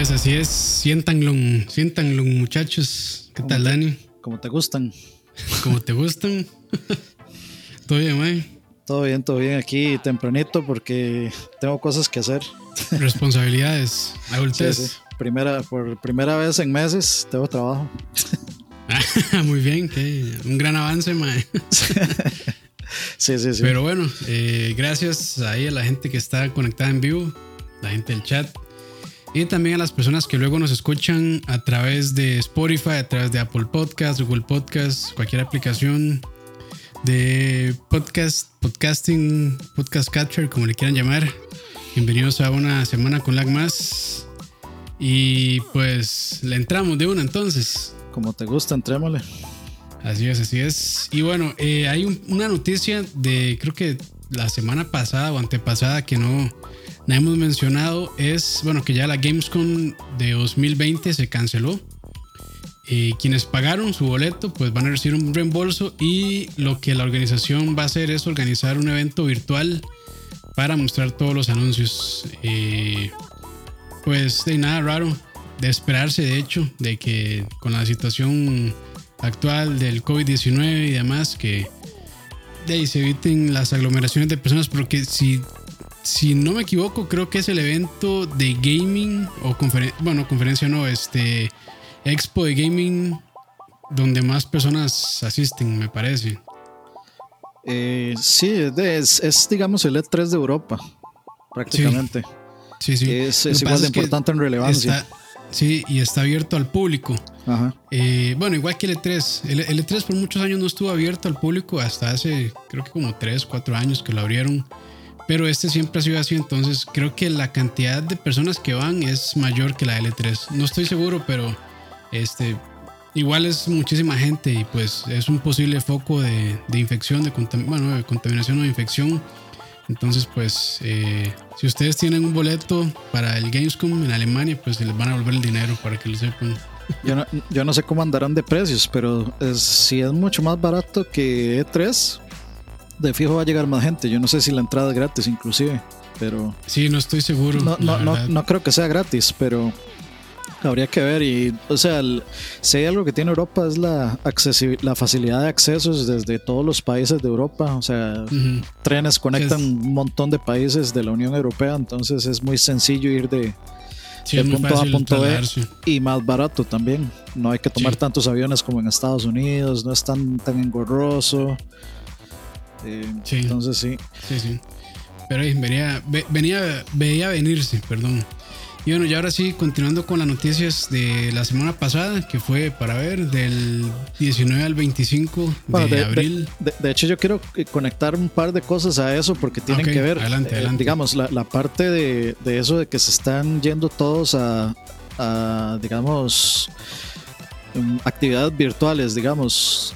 es, así es. Siéntanlo, siéntanlo, muchachos. ¿Qué tal, Dani? Como te gustan. Como te gustan. ¿Todo bien, May? Todo bien, todo bien. Aquí tempranito porque tengo cosas que hacer. Responsabilidades, adultez. Primera, por primera vez en meses tengo trabajo. Muy bien, un gran avance, Mae. sí, sí, sí. Pero bueno, eh, gracias ahí a la gente que está conectada en vivo, la gente del chat. Y también a las personas que luego nos escuchan a través de Spotify, a través de Apple Podcasts, Google Podcasts, cualquier aplicación de podcast, podcasting, podcast catcher, como le quieran llamar. Bienvenidos a una semana con lag más. Y pues le entramos de una entonces. Como te gusta, entrémosle. Así es, así es. Y bueno, eh, hay una noticia de creo que la semana pasada o antepasada que no, no hemos mencionado es, bueno, que ya la Gamescom de 2020 se canceló. y quienes pagaron su boleto pues van a recibir un reembolso y lo que la organización va a hacer es organizar un evento virtual para mostrar todos los anuncios. Eh, pues de nada raro, de esperarse de hecho, de que con la situación actual del COVID-19 y demás, que de ahí se eviten las aglomeraciones de personas, porque si, si no me equivoco, creo que es el evento de gaming o conferencia, bueno, conferencia no, este expo de gaming donde más personas asisten, me parece. Eh, sí, es, es, digamos el E3 de Europa, prácticamente. Sí, sí. Es, igual de importante en relevancia. Sí, y está abierto al público. Eh, bueno, igual que el E3. El, E3 por muchos años no estuvo abierto al público hasta hace, creo que como 3, 4 años que lo abrieron. Pero este siempre ha sido así, entonces creo que la cantidad de personas que van es mayor que la L3. No estoy seguro, pero este, igual es muchísima gente y pues es un posible foco de, infección, de, bueno, de contaminación o de infección entonces, pues, eh, si ustedes tienen un boleto para el Gamescom en Alemania, pues les van a volver el dinero para que lo sepan. Yo no, yo no sé cómo andarán de precios, pero si es mucho más barato que E3, de fijo va a llegar más gente. Yo no sé si la entrada es gratis inclusive, pero... Sí, no estoy seguro. No, no, no, no creo que sea gratis, pero Habría que ver y, o sea, si hay algo que tiene Europa es la, la facilidad de accesos desde todos los países de Europa, o sea, trenes conectan un montón de países de la Unión Europea, entonces es muy sencillo ir de, punto A a punto B y más barato también. No hay que tomar tantos aviones como en Estados Unidos, no es tan, tan engorroso. Eh, entonces sí. Sí, sí. Pero venía, venía, veía venirse, perdón. Y bueno, y ahora sí, continuando con las noticias de la semana pasada, que fue para ver del 19 al 25 de, abril. De, hecho, yo quiero conectar un par de cosas a eso porque tienen que ver, adelante, eh, adelante. digamos, la, parte de, eso de que se están yendo todos a, digamos, em, actividades virtuales, digamos.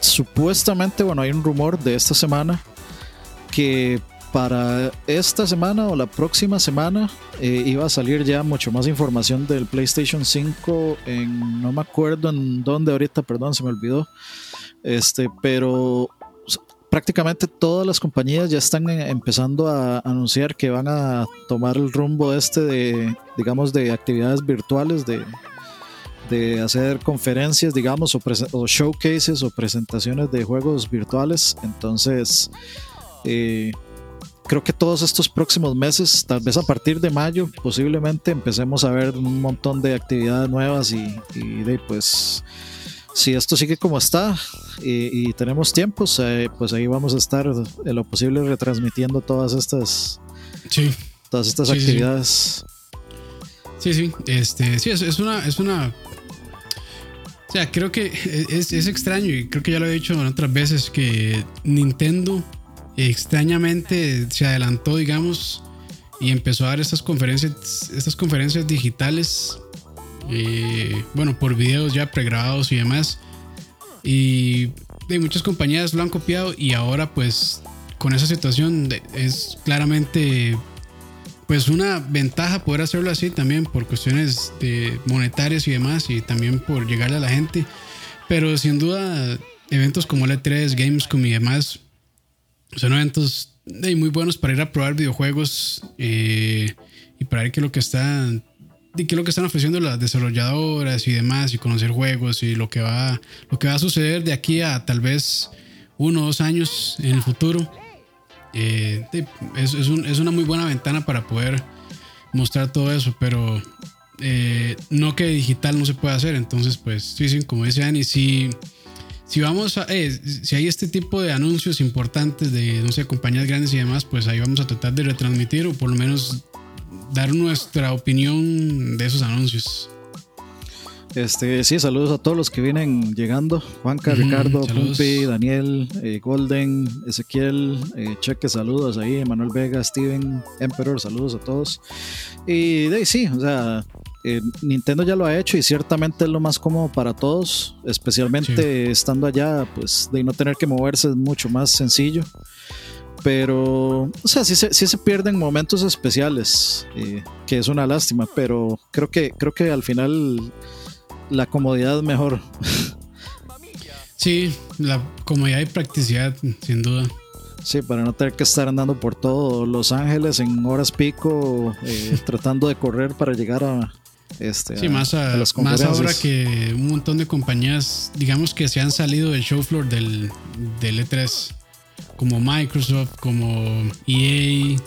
Supuestamente, bueno, hay un rumor de esta semana que para esta semana o la próxima semana eh, iba a salir ya mucho más información del PlayStation 5 en no me acuerdo en dónde ahorita, perdón, se me olvidó. Este, pero prácticamente todas las compañías ya están eh, empezando a anunciar que van a tomar el rumbo este de, digamos, de actividades virtuales, de, de hacer conferencias, digamos, o, o showcases o presentaciones de juegos virtuales. Entonces, eh, creo que todos estos próximos meses, tal vez a partir de mayo, posiblemente empecemos a ver un montón de actividades nuevas y, de, pues si esto sigue como está y, tenemos tiempos, eh, pues ahí vamos a estar en lo posible retransmitiendo todas estas, sí. todas estas actividades. Sí. sí, este, sí, es, una, es una o sea, creo que es, es, extraño y creo que ya lo he dicho otras veces que Nintendo extrañamente se adelantó, digamos, y empezó a dar estas conferencias, estas conferencias digitales, eh, bueno, por videos ya pregrabados y demás. Y muchas compañías lo han copiado y ahora pues con esa situación es claramente pues una ventaja poder hacerlo así también por cuestiones de monetarias y demás y también por llegarle a la gente. Pero sin duda eventos como el E3, Gamescom y demás son eventos muy buenos para ir a probar videojuegos eh, y para ver qué es lo que están qué es lo que están ofreciendo las desarrolladoras y demás y conocer juegos y lo que va lo que va a suceder de aquí a tal vez uno o dos años en el futuro eh, es, es, una muy buena ventana para poder mostrar todo eso pero eh, no que digital no se puede hacer entonces pues sí, como dice Dani si si vamos a, eh, si hay este tipo de anuncios importantes de, no sé, compañías grandes y demás, pues ahí vamos a tratar de retransmitir o por lo menos dar nuestra opinión de esos anuncios. Este, sí, saludos a todos los que vienen llegando. Juanca, Ricardo, Pumpi, Daniel, eh, Golden, Ezequiel, eh, Cheque, saludos ahí, Manuel Vega, Steven, Emperor, saludos a todos. Y de sí, o sea, eh, Nintendo ya lo ha hecho y ciertamente es lo más cómodo para todos, especialmente estando allá, pues de no tener que moverse es mucho más sencillo. Pero, o sea, sí se, se pierden momentos especiales, que es una lástima, pero creo que, creo que al final la comodidad mejor. Sí, la comodidad y practicidad, sin duda. Sí, para no tener que estar andando por todo Los Ángeles en horas pico, eh, tratando de correr para llegar a, este, sí, más, más ahora que un montón de compañías, digamos que se han salido del show floor del, del E3, como Microsoft, como EA,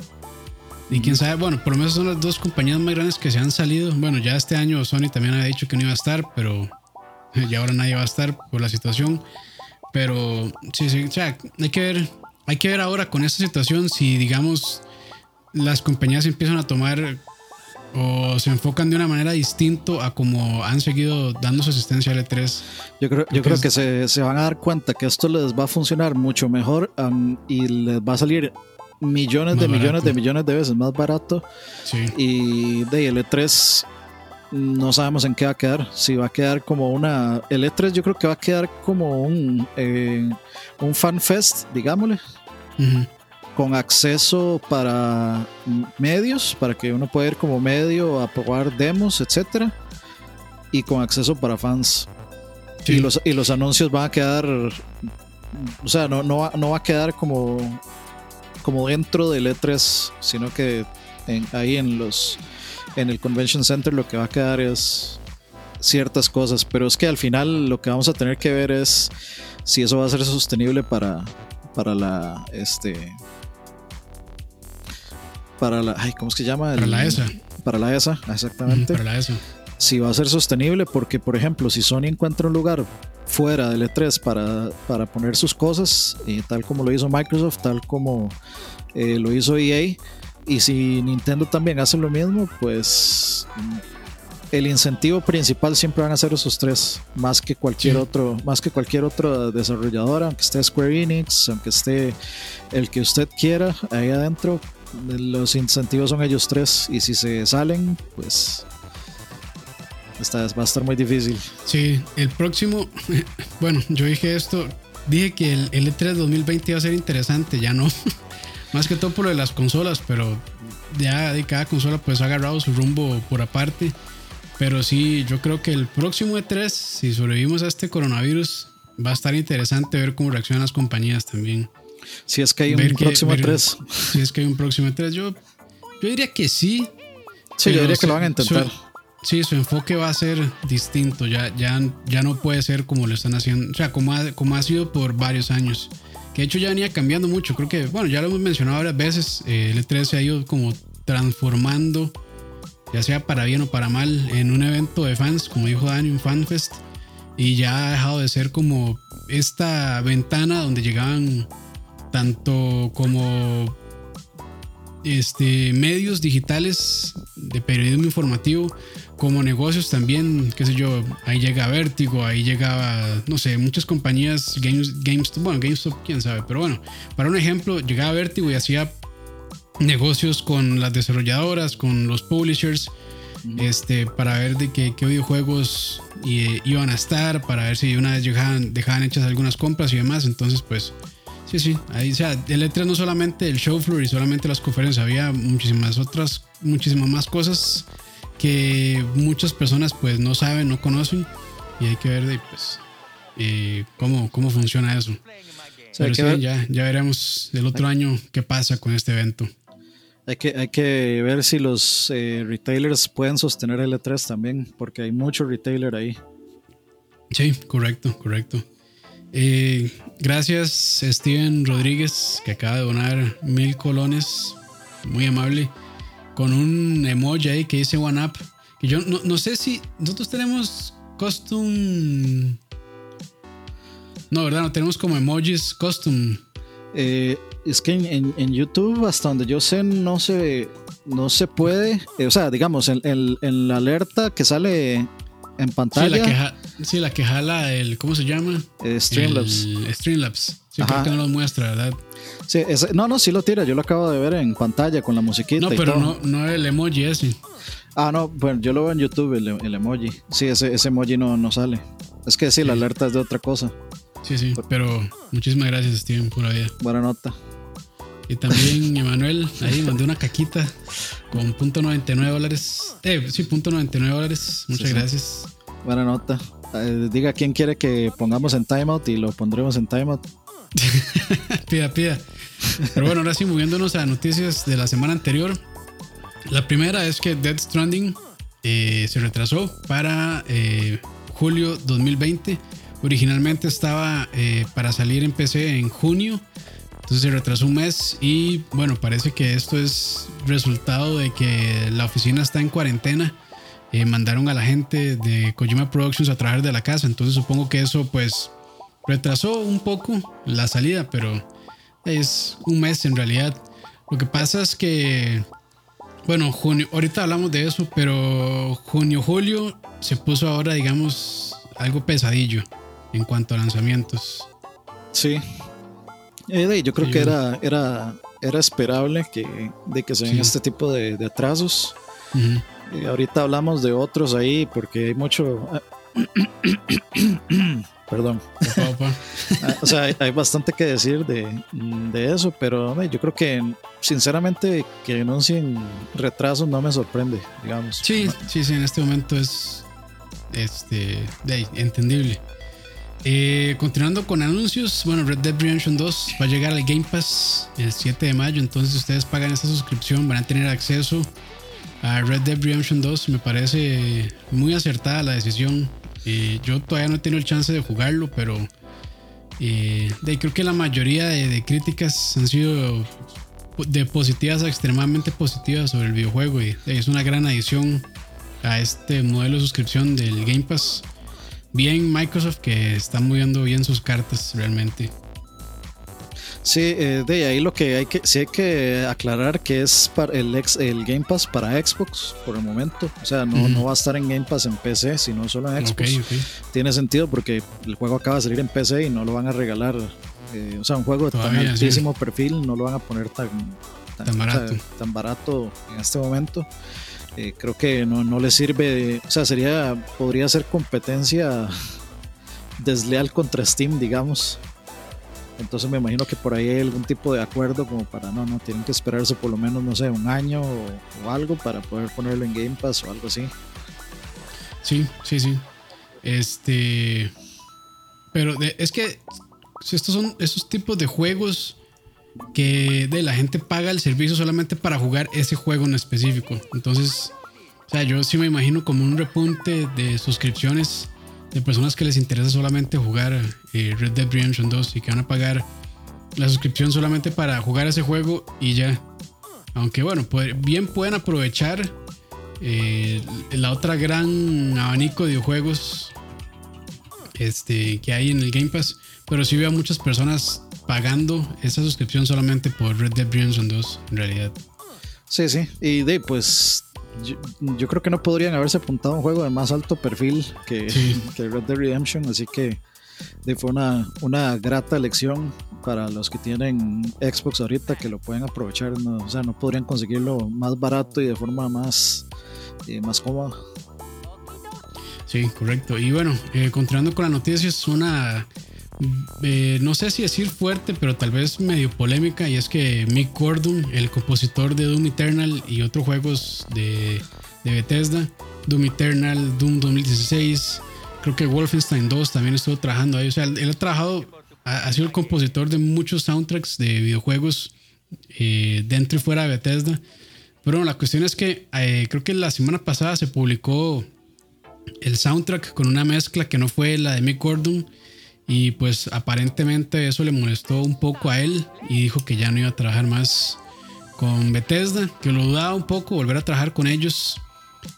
y quién sabe, bueno, por lo menos son las dos compañías más grandes que se han salido. Bueno, ya este año Sony también ha dicho que no iba a estar, pero ya ahora nadie va a estar por la situación. Pero sí, sí, o sea, hay que ver, hay que ver ahora con esta situación si, digamos, las compañías empiezan a tomar o se enfocan de una manera distinta a como han seguido dando su asistencia al E3. Yo creo, yo creo que se, se, van a dar cuenta que esto les va a funcionar mucho mejor y les va a salir millones de millones de millones de veces más barato. Sí. Y de el E3 no sabemos en qué va a quedar. Si va a quedar como una. El E3 yo creo que va a quedar como un, eh, un fan fest, digámosle con acceso para medios, para que uno pueda ir como medio a probar demos, etcétera, y con acceso para fans. Y, los, y los anuncios van a quedar, o sea, no, no, va, no va a quedar como, como dentro del E3, sino que ahí en los en el Convention Center lo que va a quedar es ciertas cosas, pero es que al final lo que vamos a tener que ver es si eso va a ser sostenible para, para la este para la. ¿Cómo es que se llama? Para la ESA. Para la ESA, exactamente. para la ESA. Si va a ser sostenible, porque, por ejemplo, si Sony encuentra un lugar fuera del E3 para, para poner sus cosas, y tal como lo hizo Microsoft, tal como eh, lo hizo EA, y si Nintendo también hace lo mismo, pues el incentivo principal siempre van a ser esos tres, más que cualquier otro, más que cualquier otro desarrollador, aunque esté Square Enix, aunque esté el que usted quiera ahí adentro, los incentivos son ellos tres y si se salen, pues esta va a estar muy difícil. Sí, el próximo, bueno, yo dije esto, dije que el, E3 2020 iba a ser interesante, ya no. Más que todo por lo de las consolas, pero ya de cada consola pues ha agarrado su rumbo por aparte. Pero sí, yo creo que el próximo E3, si sobrevivimos a este coronavirus, va a estar interesante ver cómo reaccionan las compañías también. Si es que hay un próximo 3. Si es que hay un próximo 3, yo, yo diría que sí. Sí, yo diría que lo van a intentar. Sí, su enfoque va a ser distinto. Ya, ya, ya no puede ser como lo están haciendo. O sea, como ha, como ha sido por varios años. Que de hecho ya venía cambiando mucho. Creo que, bueno, ya lo hemos mencionado varias veces. Eh, el E3 se ha ido como transformando, ya sea para bien o para mal, en un evento de fans, como dijo Dani, un fanfest. Y ya ha dejado de ser como esta ventana donde llegaban tanto como este, medios digitales de periodismo informativo como negocios también, qué sé yo, ahí llega Vértigo, ahí llegaba, no sé, muchas compañías, Games, GameStop, bueno, GameStop, quién sabe, pero bueno, para un ejemplo, llegaba Vértigo y hacía negocios con las desarrolladoras, con los publishers, este, para ver de qué, videojuegos eh, iban a estar, para ver si una vez dejaban, dejaban hechas algunas compras y demás, entonces pues Sí, sí, ahí, o sea, el E3 no solamente el show floor y solamente las conferencias, había muchísimas otras, muchísimas más cosas que muchas personas pues no saben, no conocen y hay que ver de, pues, eh, cómo, cómo funciona eso. ya, ya veremos el otro año qué pasa con este evento. Hay que, hay que ver si los eh, retailers pueden sostener el E3 también, porque hay mucho retailer ahí. Sí, correcto, correcto. Eh, gracias Steven Rodríguez, que acaba de donar mil colones, muy amable, con un emoji ahí que dice One Up. Y yo no, no sé si nosotros tenemos custom... No, ¿verdad? No tenemos como emojis custom. Eh, es que en, en, YouTube, hasta donde yo sé, no se, no se puede. Eh, o sea, digamos, en, en, la alerta que sale en pantalla. Sí, la que, ja, sí, la que jala el. ¿Cómo se llama? Eh, Streamlabs. Streamlabs. Sí, creo que no lo muestra, ¿verdad? Sí, ese, no, no, sí lo tira. Yo lo acabo de ver en pantalla con la musiquita. No, pero no, no el emoji ese. Ah, no, bueno, yo lo veo en YouTube, el, el emoji. Sí, ese, ese emoji no, no sale. Es que sí, sí, la alerta es de otra cosa. Sí, sí, pero muchísimas gracias, Steven, por vida. Buena nota. Y también Emanuel, ahí mandé una caquita con punto 99 dólares. Eh, sí, punto 99 dólares. Muchas sí, gracias. Sí. Buena nota. Eh, diga quién quiere que pongamos en timeout y lo pondremos en timeout. pida, pida. Pero bueno, ahora sí, moviéndonos a noticias de la semana anterior. La primera es que Dead Stranding eh, se retrasó para eh, julio 2020. Originalmente estaba eh, para salir en PC en junio. Entonces se retrasó un mes y bueno, parece que esto es resultado de que la oficina está en cuarentena. Eh, mandaron a la gente de Kojima Productions a trabajar de la casa. Entonces supongo que eso pues retrasó un poco la salida, pero es un mes en realidad. Lo que pasa es que, bueno, junio, ahorita hablamos de eso, pero junio, julio se puso ahora, digamos, algo pesadillo en cuanto a lanzamientos. Sí. Eh, yo creo que era, era, era esperable que, de que se den sí. este tipo de, de atrasos. Uh -huh. y ahorita hablamos de otros ahí porque hay mucho... Perdón. o sea, hay, hay, bastante que decir de, de eso, pero yo creo que sinceramente que anuncien retrasos no me sorprende, digamos. Sí, sí, sí, en este momento es este, entendible. Eh, continuando con anuncios, bueno, Red Dead Redemption 2 va a llegar al Game Pass el 7 de mayo, entonces ustedes pagan esta suscripción, van a tener acceso a Red Dead Redemption 2, me parece muy acertada la decisión. Eh, yo todavía no he tenido el chance de jugarlo, pero eh, de, creo que la mayoría de, críticas han sido de positivas a extremadamente positivas sobre el videojuego y es una gran adición a este modelo de suscripción del Game Pass bien Microsoft que está moviendo bien sus cartas realmente. Sí, eh, de ahí lo que hay que sí hay que aclarar que es para el ex, el Game Pass para Xbox por el momento, o sea, no, no va a estar en Game Pass en PC, sino solo en Xbox. Okay, okay. Tiene sentido porque el juego acaba de salir en PC y no lo van a regalar, eh, o sea, un juego de tan altísimo sí. perfil no lo van a poner tan tan, tan barato. O sea, tan barato en este momento. Eh, creo que no, no le sirve, o sea, sería, podría ser competencia desleal contra Steam, digamos. Entonces me imagino que por ahí hay algún tipo de acuerdo como para, no, no, tienen que esperarse por lo menos, no sé, un año o, algo para poder ponerlo en Game Pass o algo así. Sí, sí, sí. Este... Pero de, es que estos son esos tipos de juegos que de la gente paga el servicio solamente para jugar ese juego en específico. Entonces, o sea, yo sí me imagino como un repunte de suscripciones de personas que les interesa solamente jugar eh, Red Dead Redemption 2 y que van a pagar la suscripción solamente para jugar ese juego y ya. Aunque bueno, bien pueden aprovechar eh, la otra gran abanico de videojuegos este, que hay en el Game Pass. Pero sí veo a muchas personas pagando esa suscripción solamente por Red Dead Redemption 2, en realidad. Sí, sí. Y de pues yo, yo, creo que no podrían haberse apuntado a un juego de más alto perfil que, sí. que Red Dead Redemption, así que de, fue una, una grata elección para los que tienen Xbox ahorita que lo pueden aprovechar. No, o sea, no podrían conseguirlo más barato y de forma más, eh, más cómoda. Sí, correcto. Y bueno, eh, continuando con la noticia, es una eh, no sé si decir fuerte, pero tal vez medio polémica, y es que Mick Gordon, el compositor de Doom Eternal y otros juegos de, Bethesda, Doom Eternal, Doom 2016, creo que Wolfenstein 2 también estuvo trabajando ahí, o sea, él ha trabajado, ha sido el compositor de muchos soundtracks de videojuegos eh, dentro y fuera de Bethesda. Pero bueno, la cuestión es que eh, creo que la semana pasada se publicó el soundtrack con una mezcla que no fue la de Mick Gordon. Y pues aparentemente eso le molestó un poco a él y dijo que ya no iba a trabajar más con Bethesda, que lo dudaba un poco volver a trabajar con ellos.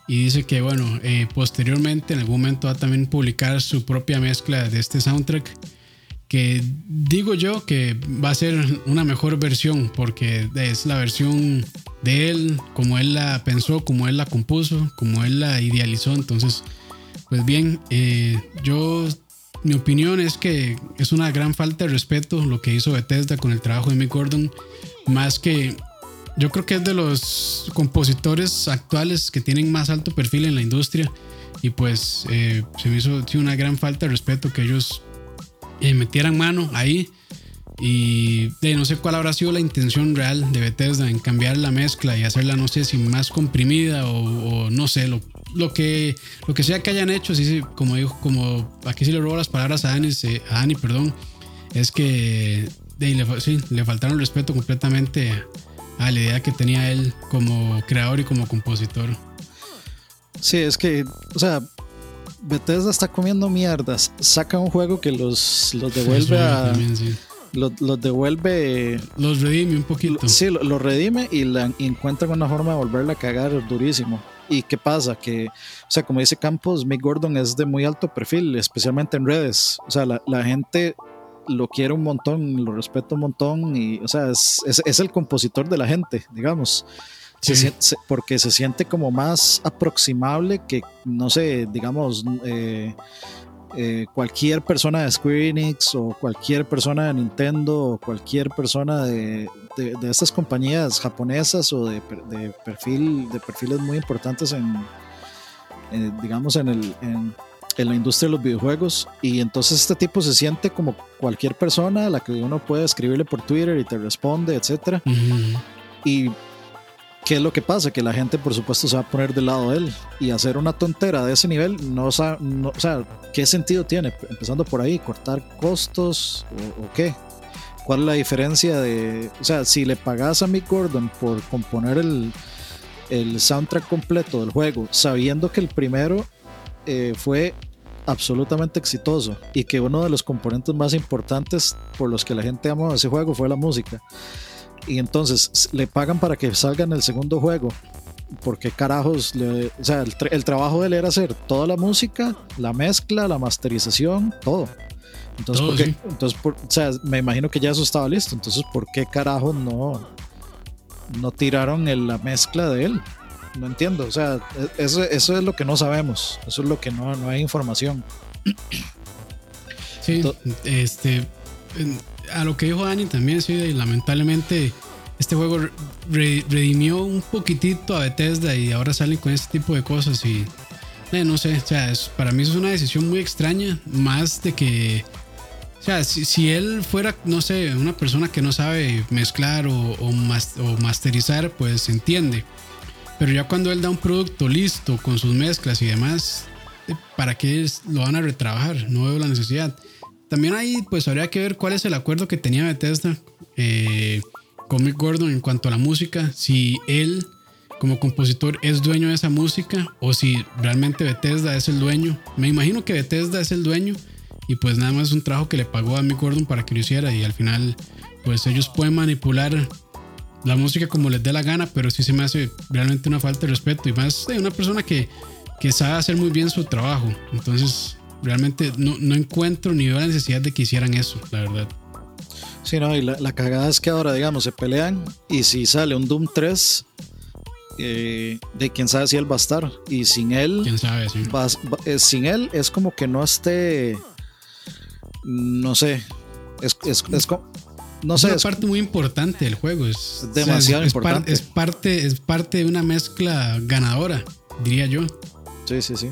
Y dice que bueno, eh, posteriormente en algún momento va a también publicar su propia mezcla de este soundtrack. Que digo yo que va a ser una mejor versión porque es la versión de él, como él la pensó, como él la compuso, como él la idealizó. Entonces, pues bien, eh, yo mi opinión es que es una gran falta de respeto lo que hizo Bethesda con el trabajo de Mick Gordon, más que yo creo que es de los compositores actuales que tienen más alto perfil en la industria y pues eh, se me hizo una gran falta de respeto que ellos eh, metieran mano ahí y de, no sé cuál habrá sido la intención real de Bethesda en cambiar la mezcla y hacerla no sé si más comprimida o, no sé lo, lo que, lo que sea que hayan hecho, sí, sí, como dijo, como aquí sí le robo las palabras a Ani, a Ani perdón, es que le, sí, le faltaron respeto completamente a, la idea que tenía él como creador y como compositor. Sí, es que, o sea, Bethesda está comiendo mierdas, saca un juego que los, los devuelve a... Los, devuelve. Los redime un poquito. Sí, los lo redime y, la, y encuentran una forma de volverla a cagar durísimo. ¿Y qué pasa? Que, o sea, como dice Campos, Mick Gordon es de muy alto perfil, especialmente en redes. O sea, la, la gente lo quiere un montón, lo respeta un montón y, o sea, es, es, el compositor de la gente, digamos. porque se siente como más aproximable que, no sé, digamos, eh, eh, cualquier persona de Square Enix o cualquier persona de Nintendo o cualquier persona de, de, estas compañías japonesas o de, perfil de perfiles muy importantes en, digamos en, el, en, la industria de los videojuegos. Y entonces este tipo se siente como cualquier persona a la que uno puede escribirle por Twitter y te responde etcétera. Y ¿Qué es lo que pasa? Que la gente, por supuesto, se va a poner del lado de él y hacer una tontera de ese nivel, no, no o sea, ¿qué sentido tiene? Empezando por ahí, cortar costos o, qué? ¿Cuál es la diferencia de, o sea, si le pagas a Mick Gordon por componer el, el soundtrack completo del juego, sabiendo que el primero eh, fue absolutamente exitoso y que uno de los componentes más importantes por los que la gente amó ese juego fue la música y entonces le pagan para que salga en el segundo juego. Porque carajos, o sea, el, trabajo de él era hacer toda la música, la mezcla, la masterización, todo. Entonces, entonces o sea, me imagino que ya eso estaba listo. Entonces, ¿por qué carajos no, no tiraron la mezcla de él? No entiendo. O sea, e, eso, eso es lo que no sabemos. Eso es lo que no, no hay información. Sí, este a lo que dijo Dani también, sí, lamentablemente este juego redimió un poquitito a Bethesda y ahora salen con este tipo de cosas y eh, no sé, o sea, para mí es una decisión muy extraña, más de que, o sea, si, él fuera, no sé, una persona que no sabe mezclar o, o, masterizar, pues entiende. Pero ya cuando él da un producto listo con sus mezclas y demás, eh, ¿para qué lo van a retrabajar? No veo la necesidad. También ahí pues habría que ver cuál es el acuerdo que tenía Bethesda eh, con Mick Gordon en cuanto a la música. Si él como compositor es dueño de esa música o si realmente Bethesda es el dueño. Me imagino que Bethesda es el dueño y pues nada más es un trabajo que le pagó a Mick Gordon para que lo hiciera y al final pues ellos pueden manipular la música como les dé la gana, pero sí se me hace realmente una falta de respeto y más de una persona que, que sabe hacer muy bien su trabajo. Entonces realmente no, no, encuentro ni veo la necesidad de que hicieran eso, la verdad. Sí, no, y la, cagada es que ahora, digamos, se pelean y si sale un Doom 3, eh, de quién sabe si él va a estar. Y sin él, ¿Quién sabe, eh, sin él es como que no esté, no sé, es, es, es no sé, es una parte muy importante del jugo Es demasiado importante. es, parte, es parte de una mezcla ganadora, diría yo. Sí, sí, sí.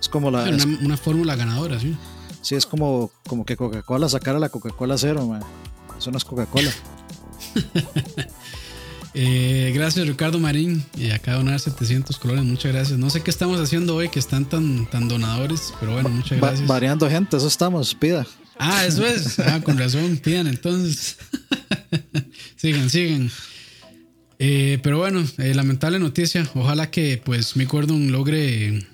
Es como la. Una, fórmula ganadora, sí. Sí, es como, como que Coca-Cola sacara la Coca-Cola cero, man. Eso no es Coca-Cola. Eh, gracias Ricardo Marín y acá donar 700 colores, muchas gracias. No sé qué estamos haciendo hoy que están tan, tan donadores, pero bueno, muchas gracias. variando gente, eso estamos, pida. Ah, eso es. Ah, con razón, pidan entonces. sigan, sigan. Eh, pero bueno, eh, lamentable noticia. Ojalá que pues mi Gordon logre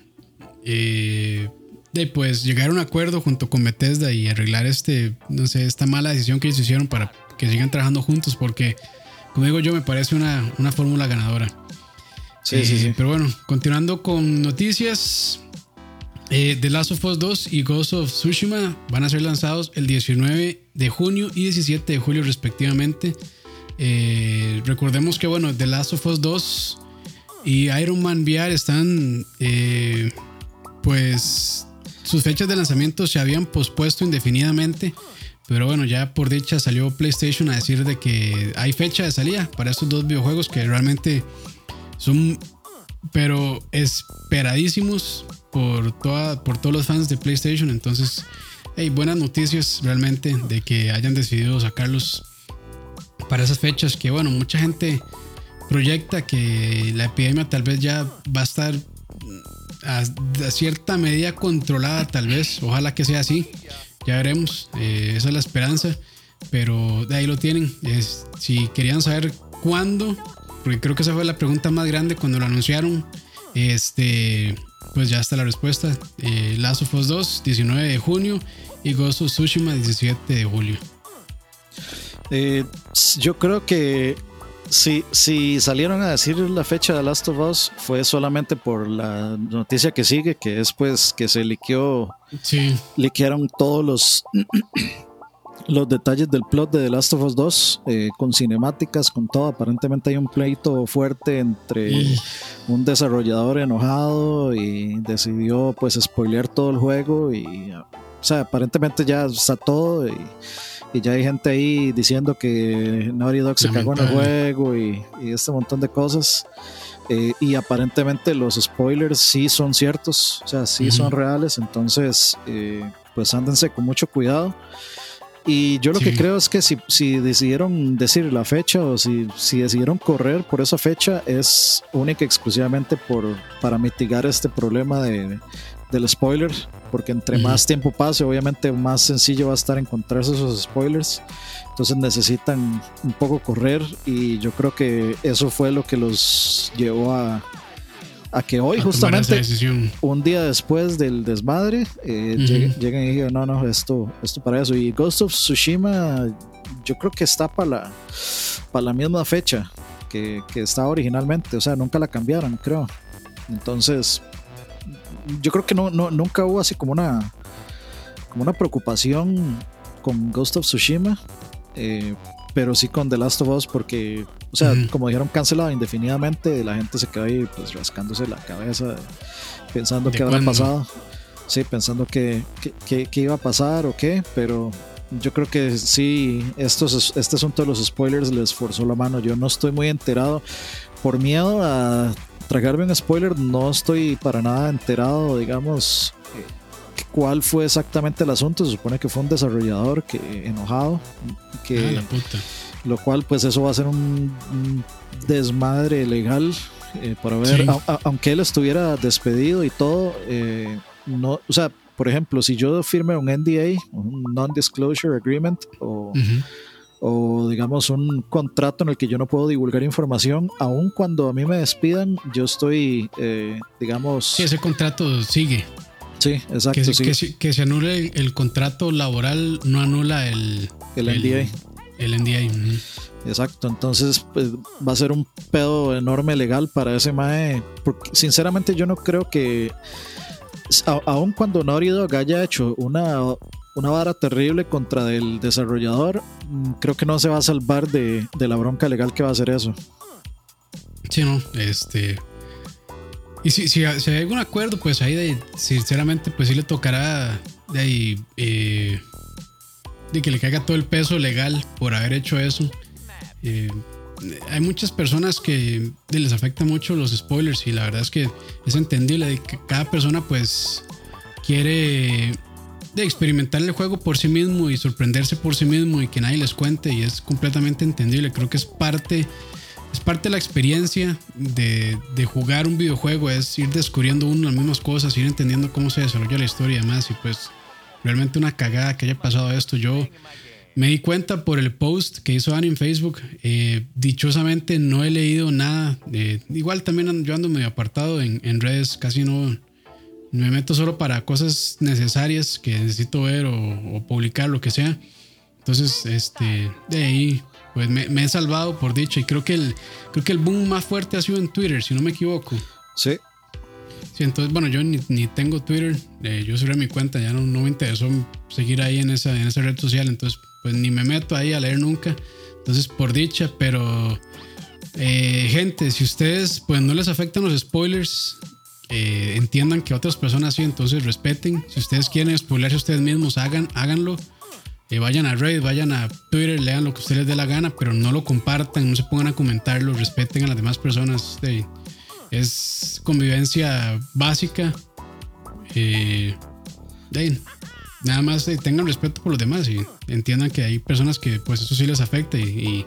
eh, de pues llegar a un acuerdo junto con Bethesda y arreglar este, no sé, esta mala decisión que ellos hicieron para que sigan trabajando juntos, porque como digo yo, me parece una, una fórmula ganadora. Sí, sí, sí. Pero bueno, continuando con noticias. The Last of Us 2 y Ghost of Tsushima van a ser lanzados el 19 de junio y 17 de julio respectivamente. Eh, recordemos que, bueno, The Last of Us 2 y Iron Man VR están, eh, pues, sus fechas de lanzamiento se habían pospuesto indefinidamente. Pero bueno, ya por dicha salió PlayStation a decir de que hay fecha de salida para estos dos videojuegos que realmente son, pero esperadísimos por, toda, por todos los fans de PlayStation. Entonces, hay buenas noticias realmente de que hayan decidido sacarlos para esas fechas que bueno, mucha gente proyecta que la epidemia tal vez ya va a estar a, cierta medida controlada tal vez, ojalá que sea así, ya veremos, eh, esa es la esperanza, pero de ahí lo tienen, es, si querían saber cuándo, porque creo que esa fue la pregunta más grande cuando lo anunciaron, este, pues ya está la respuesta, eh, Last of Us 2, 19 de junio y Ghost of Tsushima, 17 de julio. Eh, yo creo que si, si salieron a decir la fecha de Last of Us fue solamente por la noticia que sigue, que es pues que se liqueó, sí. liquearon todos los, los detalles del plot de The Last of Us 2 eh, con cinemáticas, con todo. Aparentemente hay un pleito fuerte entre un desarrollador enojado y decidió pues spoilear todo el juego y o sea, aparentemente ya está todo y y ya hay gente ahí diciendo que Naughty Dog se cagó en el juego y, este montón de cosas. Eh, y aparentemente los spoilers sí son ciertos, o sea, sí son reales, entonces eh, pues ándense con mucho cuidado. Y yo lo que creo es que si, si, decidieron decir la fecha o si, si decidieron correr por esa fecha es única y exclusivamente por, para mitigar este problema de, del spoiler, porque entre más tiempo pase, obviamente más sencillo va a estar encontrarse esos spoilers. Entonces necesitan un poco correr y yo creo que eso fue lo que los llevó a, a que hoy, justamente, un día después del desmadre, eh, lleguen, y digan, no, no, esto, esto para eso. Y Ghost of Tsushima, yo creo que está para la, para la misma fecha que, que estaba originalmente, o sea, nunca la cambiaron, creo. Entonces, yo creo que no, no, nunca hubo así como una, como una preocupación con Ghost of Tsushima, eh, pero sí con The Last of Us porque, o sea, como dijeron cancelado indefinidamente, la gente se quedó ahí pues rascándose la cabeza pensando que habrá pasado. Sí, pensando que, que, iba a pasar o qué, pero yo creo que sí, estos, este asunto de los spoilers les forzó la mano. Yo no estoy muy enterado por miedo a tragarme un spoiler, no estoy para nada enterado, digamos, eh, cuál fue exactamente el asunto. Se supone que fue un desarrollador que enojado, que, ah, lo cual pues eso va a ser un, desmadre legal eh, para ver, aunque él estuviera despedido y todo, eh, no, o sea, por ejemplo, si yo firme un NDA, un Non-Disclosure Agreement, o o digamos un contrato en el que yo no puedo divulgar información, aun cuando a mí me despidan, yo estoy, eh, digamos... Sí, ese contrato sigue. Sí, exacto. Que, que, se anule el, contrato laboral no anula el... El NDA. El, NDA. Exacto, entonces pues, va a ser un pedo enorme legal para ese MAE, porque sinceramente yo no creo que, aun cuando Naughty Dog haya hecho una una vara terrible contra el desarrollador, mm, creo que no se va a salvar de, la bronca legal que va a hacer eso. Sí, no, este. Y si, si, hay algún acuerdo, pues ahí de, sinceramente, pues sí le tocará de ahí eh, de que le caiga todo el peso legal por haber hecho eso. Eh, hay muchas personas que les afecta mucho los spoilers y la verdad es que es entendible de que cada persona pues quiere de experimentar el juego por sí mismo y sorprenderse por sí mismo y que nadie les cuente y es completamente entendible. Creo que es parte, es parte de la experiencia de, de jugar un videojuego, es ir descubriendo uno las mismas cosas, ir entendiendo cómo se desarrolla la historia y demás. Y pues realmente una cagada que haya pasado esto. Yo me di cuenta por el post que hizo Dani en Facebook. Eh, dichosamente no he leído nada. igual también yo ando medio apartado en, redes, casi no me meto solo para cosas necesarias que necesito ver o, publicar, lo que sea. Entonces, este, de ahí, pues me, he salvado por dicho. Y creo que, el, creo que el boom más fuerte ha sido en Twitter, si no me equivoco. Sí. Sí, entonces, bueno, yo ni, tengo Twitter. Eh, yo cerré mi cuenta, ya no, no me interesó seguir ahí en esa, en esa red social. Entonces, pues ni me meto ahí a leer nunca. Entonces, por dicha, pero eh, gente, si ustedes pues no les afectan los spoilers, eh, entiendan que otras personas sí, entonces respeten. Si ustedes quieren spoilerse ustedes mismos, hagan, háganlo. Eh, vayan a Reddit, vayan a Twitter, lean lo que ustedes les dé la gana, pero no lo compartan, no se pongan a comentarlo, respeten a las demás personas. es convivencia básica. Eh, nada más eh, tengan respeto por los demás y entiendan que hay personas que pues eso sí les afecta y,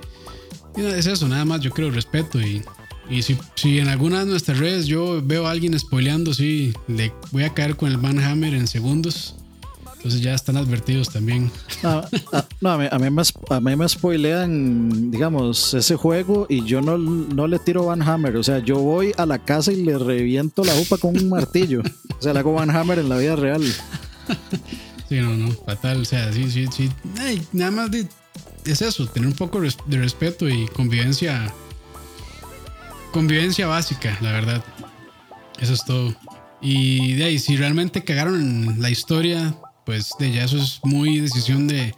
es eso, nada más yo creo respeto y, y si, si, en alguna de nuestras redes yo veo a alguien spoileando, sí, le voy a caer con el Van Hammer en segundos. Entonces ya están advertidos también. No, a, mí, a, mí me, a, mí, me, spoilean, digamos, ese juego y yo no, no le tiro Van Hammer. O sea, yo voy a la casa y le reviento la upa con un martillo. O sea, le hago Van Hammer en la vida real. Sí, no, no, fatal. O sea, sí, sí, sí. nada más de, es eso, tener un poco de respeto y convivencia. Convivencia básica, la verdad. Eso es todo. Y de ahí, si realmente cagaron la historia, pues de ya eso es muy decisión de,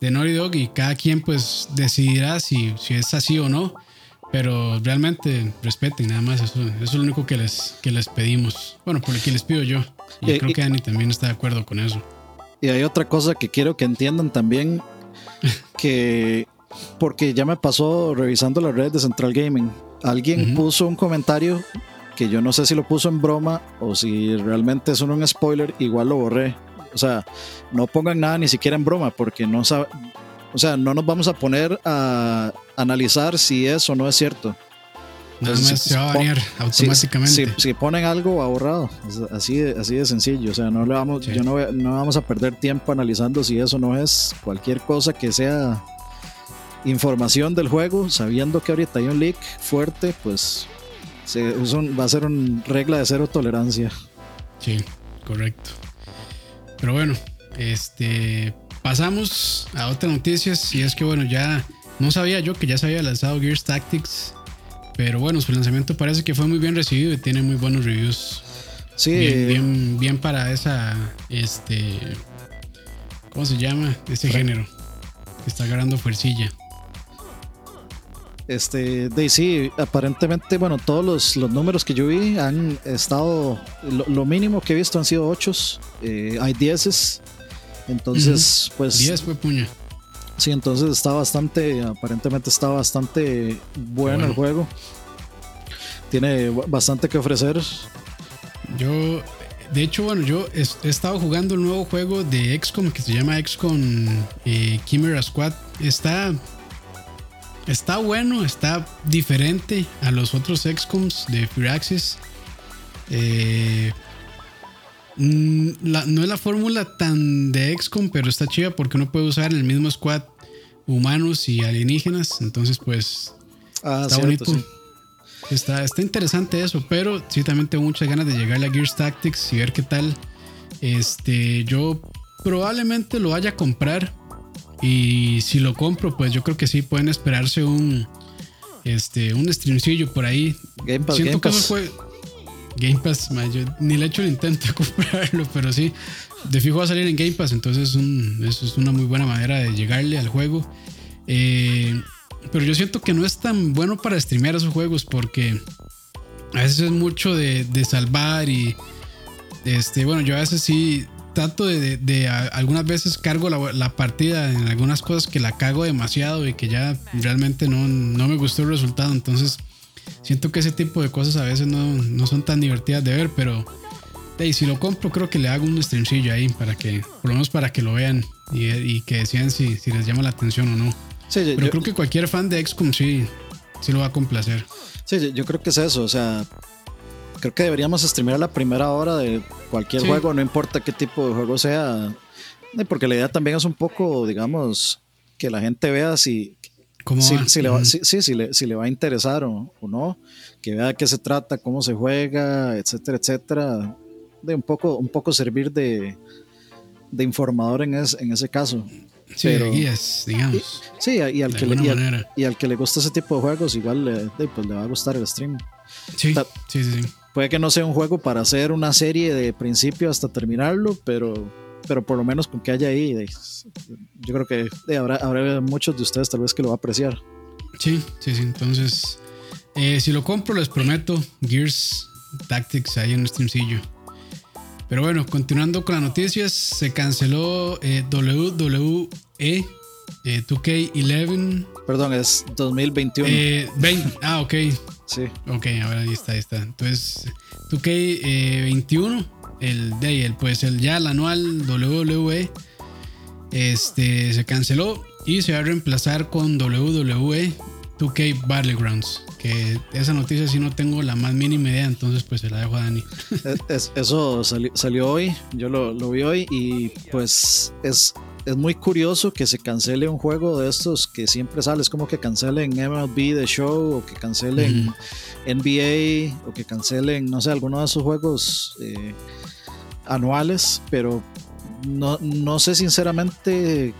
de Naughty Dog y cada quien pues decidirá si, si es así o no. Pero realmente respeten nada más, eso, eso es lo único que les, que les pedimos. Bueno, por lo que les pido yo. Y eh, creo que Dani también está de acuerdo con eso. Y hay otra cosa que quiero que entiendan también, que porque ya me pasó revisando la red de Central Gaming, alguien puso un comentario que yo no sé si lo puso en broma o si realmente es un spoiler, igual lo borré. O sea, no pongan nada ni siquiera en broma porque no sabe, o sea, no nos vamos a poner a analizar si es o no es cierto. Nada más se va a banear automáticamente. Si, ponen algo ahorrado, así de, así de sencillo. O sea, no le vamos, yo no, no vamos a perder tiempo analizando si eso no es cualquier cosa que sea información del juego, sabiendo que ahorita hay un leak fuerte, pues va a ser una regla de cero tolerancia. Sí, correcto. Pero bueno, este pasamos a otras noticias y es que bueno, ya no sabía yo que ya se había lanzado Gears Tactics pero bueno, su lanzamiento parece que fue muy bien recibido y tiene muy buenos reviews. Sí. Bien, bien, para esa, este, ¿cómo se llama? Ese género que está agarrando fuercilla. Este, de sí, aparentemente, bueno, todos los, los, números que yo vi han estado, lo, mínimo que he visto han sido 8, eh, hay 10, entonces, pues... 10 fue puña. Sí, entonces está bastante, aparentemente está bastante bueno, el juego. Tiene bastante que ofrecer. Yo, de hecho, bueno, yo he, estado jugando el nuevo juego de XCOM que se llama XCOM eh, Chimera Squad. Está, está bueno, está diferente a los otros XCOMs de Firaxis. Eh, Mm, no es la fórmula tan de XCOM, pero está chida porque uno puede usar el mismo squad humanos y alienígenas. Entonces, pues, ah, está bonito. Está, está interesante eso, pero sí también tengo muchas ganas de llegar a Gears Tactics y ver qué tal. Este, yo probablemente lo vaya a comprar. Y si lo compro, pues yo creo que sí pueden esperarse un este un streamcillo por ahí. Game Pass, Game Pass. Game Pass, yo ni le he hecho el intento de comprarlo, pero sí, de fijo va a salir en Game Pass, entonces eso es una muy buena manera de llegarle al juego. Eh, pero yo siento que no es tan bueno para streamear esos juegos porque a veces es mucho de, salvar y este, bueno, yo a veces sí trato de, algunas veces cargo la, partida en algunas cosas que la cago demasiado y que ya realmente no, no me gustó el resultado, entonces siento que ese tipo de cosas a veces no, son tan divertidas de ver, pero si lo compro creo que le hago un streamcillo ahí para que, por lo menos para que lo vean y, que decían si, si, les llama la atención o no. pero creo que cualquier fan de XCOM sí, sí lo va a complacer. Sí, yo creo que es eso, o sea, creo que deberíamos streamear la primera hora de cualquier juego, no importa qué tipo de juego sea, porque la idea también es un poco, digamos, que la gente vea si, ¿Cómo si, si le va, si, le, si le va a interesar o, o no, que vea de qué se trata, cómo se juega, etcétera, etcétera. De un poco, un poco servir de, de informador en, es- en ese caso. Sí, pero- guías, digamos. Sí, y al, que le, y, al, y que le gusta ese tipo de juegos, igual le, pues, le va a gustar el stream. Sí, ta- sí, sí, sí. Puede que no sea un juego para hacer una serie de principio hasta terminarlo, pero, pero por lo menos con que haya ahí, de- yo creo que de, habrá, habrá muchos de ustedes tal vez que lo va a apreciar. Sí, sí, sí. Entonces, eh, si lo compro, les prometo Gears Tactics ahí en un streamcillo. Pero bueno, continuando con las noticias, se canceló eh, WWE eh, 2K11. Perdón, es 2021. eh, 20, ah, ok. sí. Ok, ahora ahí está, ahí está. Entonces, 2K21, el ahí, el, pues el ya el anual WWE, este se canceló y se va a reemplazar con WWE 2K Battlegrounds. Que esa noticia sí no tengo la más mínima idea, entonces pues se la dejo a Dani. Es- es- eso sali- salió hoy, yo lo, lo vi hoy y pues es, es muy curioso que se cancele un juego de estos que siempre sale, es como que cancelen MLB The Show o que cancelen Ujú. NBA o que cancelen, no sé, alguno de esos juegos eh, anuales, pero no, no sé sinceramente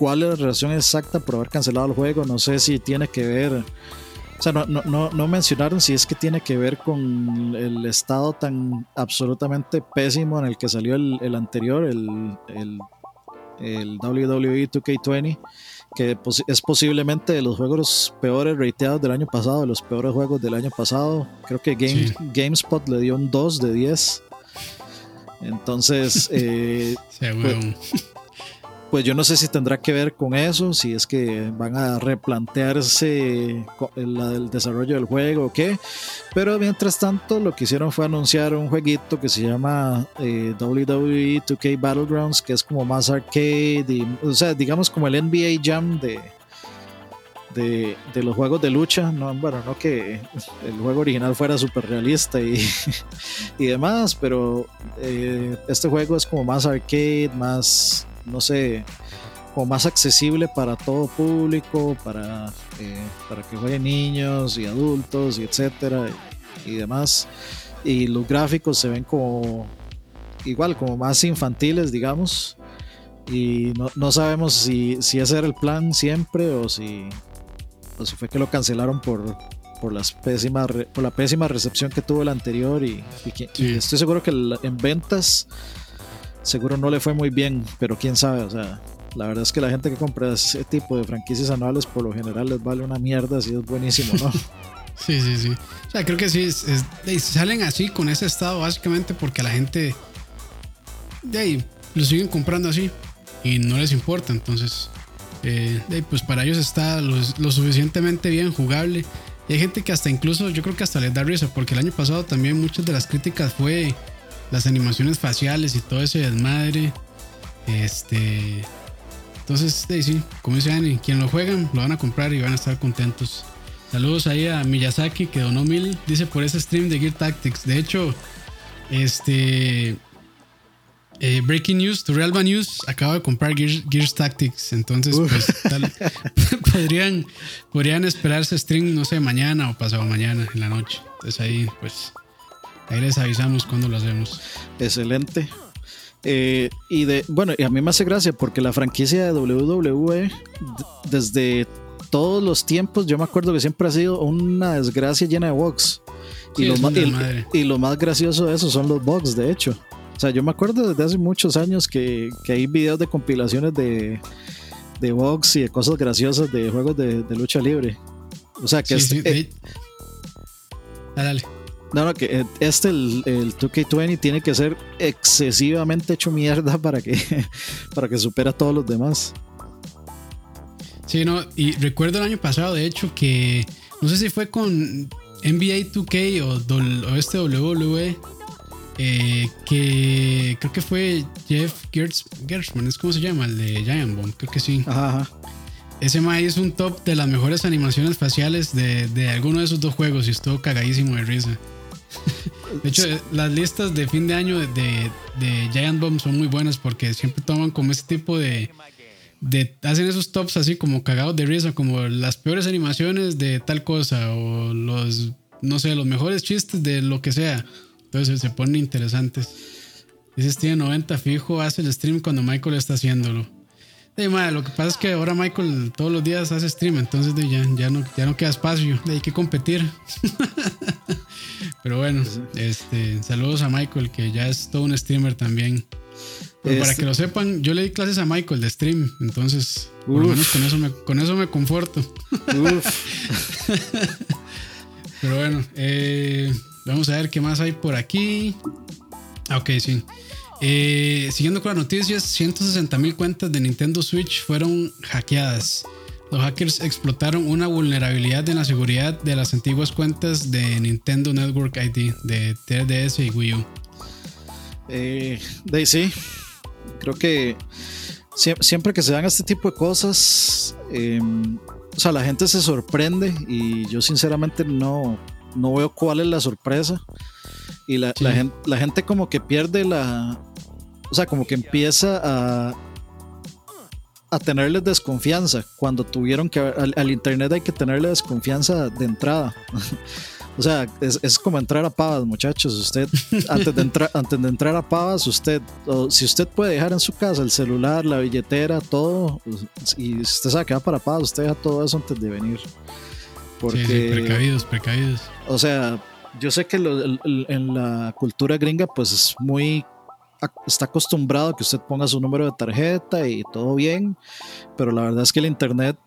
cuál es la relación exacta por haber cancelado el juego, no sé si tiene que ver, o sea, no, no, no, no mencionaron si es que tiene que ver con el estado tan absolutamente pésimo en el que salió el, el anterior, el, el, el WWE 2K20 que es posiblemente de los juegos peores rateados del año pasado, de los peores juegos del año pasado. Creo que Game- Sí. GameSpot le dio un 2 de 10. Entonces, eh, huevón. Pues yo no sé si tendrá que ver con eso, si es que van a replantearse el desarrollo del juego o qué. Pero mientras tanto, lo que hicieron fue anunciar un jueguito que se llama eh, WWE 2K Battlegrounds, que es como más arcade, o sea, digamos como el NBA Jam de, de, de los juegos de lucha. No, bueno, no que el juego original fuera súper realista y, y demás, pero eh, este juego es como más arcade, más, no sé, como más accesible para todo público, para, eh, para que jueguen niños y adultos y etcétera y, y demás. Y los gráficos se ven como igual, como más infantiles, digamos. Y no, no sabemos si, si ese era el plan siempre o si, o si fue que lo cancelaron por, por, las pésimas por la pésima recepción que tuvo el anterior. Y, estoy seguro que en ventas seguro no le fue muy bien, pero quién sabe, o sea, la verdad es que la gente que compra ese tipo de franquicias anuales por lo general les vale una mierda si es buenísimo, ¿no? Sí, sí, sí. O sea, creo que sí, salen así con ese estado básicamente porque la gente de ahí lo siguen comprando así y no les importa. Entonces, eh, de ahí, pues para ellos está lo, lo suficientemente bien jugable. Y hay gente que hasta incluso, yo creo que hasta les da risa porque el año pasado también muchas de las críticas fue las animaciones faciales y todo ese desmadre. Este. Entonces, sí, como dice Dani, quien lo juegan lo van a comprar y van a estar contentos. Saludos ahí a Miyazaki que donó mil, dice por ese stream de Gear Tactics. De hecho, este eh, Breaking News, Turrialba News acaba de comprar Gears, Gears Tactics. Entonces, pues tal- podrían, podrían esperarse stream, no sé, mañana o pasado mañana en la noche. Entonces ahí, pues, ahí les avisamos cuando lo hacemos. Excelente. Eh, y de, bueno, y a mí me hace gracia porque la franquicia de WWE, desde todos los tiempos, yo me acuerdo que siempre ha sido una desgracia llena de bugs. Sí, y, lo es un y- lo más gracioso de eso son los bugs, de hecho. O sea, yo me acuerdo desde hace muchos años que, que hay videos de compilaciones de, de bugs y de cosas graciosas de juegos de, de lucha libre. O sea, que Sí, este, sí, eh, Ah, dale. No, no, que eh, este, el, el 2K20, tiene que ser excesivamente hecho mierda para que, para que supera a todos los demás. Sí, no, y recuerdo el año pasado, de hecho, que no sé si fue con NBA 2K o, o este WWE, eh, que creo que fue Jeff Gertz, Gertzman, es como se llama, el de Giant Bomb, creo que sí. Ajá, ajá. Ese Mae es un top de las mejores animaciones faciales de, de alguno de esos dos juegos y estuvo cagadísimo de risa. De hecho, las listas de fin de año de, de, de Giant Bomb son muy buenas porque siempre toman como ese tipo de, de, hacen esos tops así como cagados de risa, como las peores animaciones de tal cosa o los, no sé, los mejores chistes de lo que sea. Entonces se ponen interesantes. Dices, tiene 90 fijo, hace el stream cuando Michael está haciéndolo. lo que pasa es que ahora Michael todos los días hace stream, entonces ya, ya, no, ya no queda espacio, hay que competir. Pero bueno, este, saludos a Michael, que ya es todo un streamer también. para que este lo sepan, yo le di clases a Michael de stream, entonces por lo menos con eso me, con eso me conforto. Pero bueno, eh, vamos a ver qué más hay por aquí. Ah, ok, sí. Eh, siguiendo con las noticias, 160 mil cuentas de Nintendo Switch fueron hackeadas. Los hackers explotaron una vulnerabilidad en la seguridad de las antiguas cuentas de Nintendo Network ID de 3DS y Wii U. Eh, de sí, creo que siempre que se dan este tipo de cosas, em, o sea, la gente se sorprende y yo sinceramente no, no veo cuál es la sorpresa. Y la, gente, la gente como que pierde la... O sea, como que empieza a, a tenerles desconfianza cuando tuvieron que al, internet hay que tenerle desconfianza de entrada. o sea, es, como entrar a pavas, muchachos. Usted, antes de, entrar, antes de entrar a pavas, usted, si usted puede dejar en su casa el celular, la billetera, todo, y usted sabe que va para pavas, usted deja todo eso antes de venir. Porque, sí, precavidos, precavidos. O sea, yo sé que en la cultura gringa, pues es muy está acostumbrado a que usted ponga su número de tarjeta y todo bien, pero la verdad es que el Internet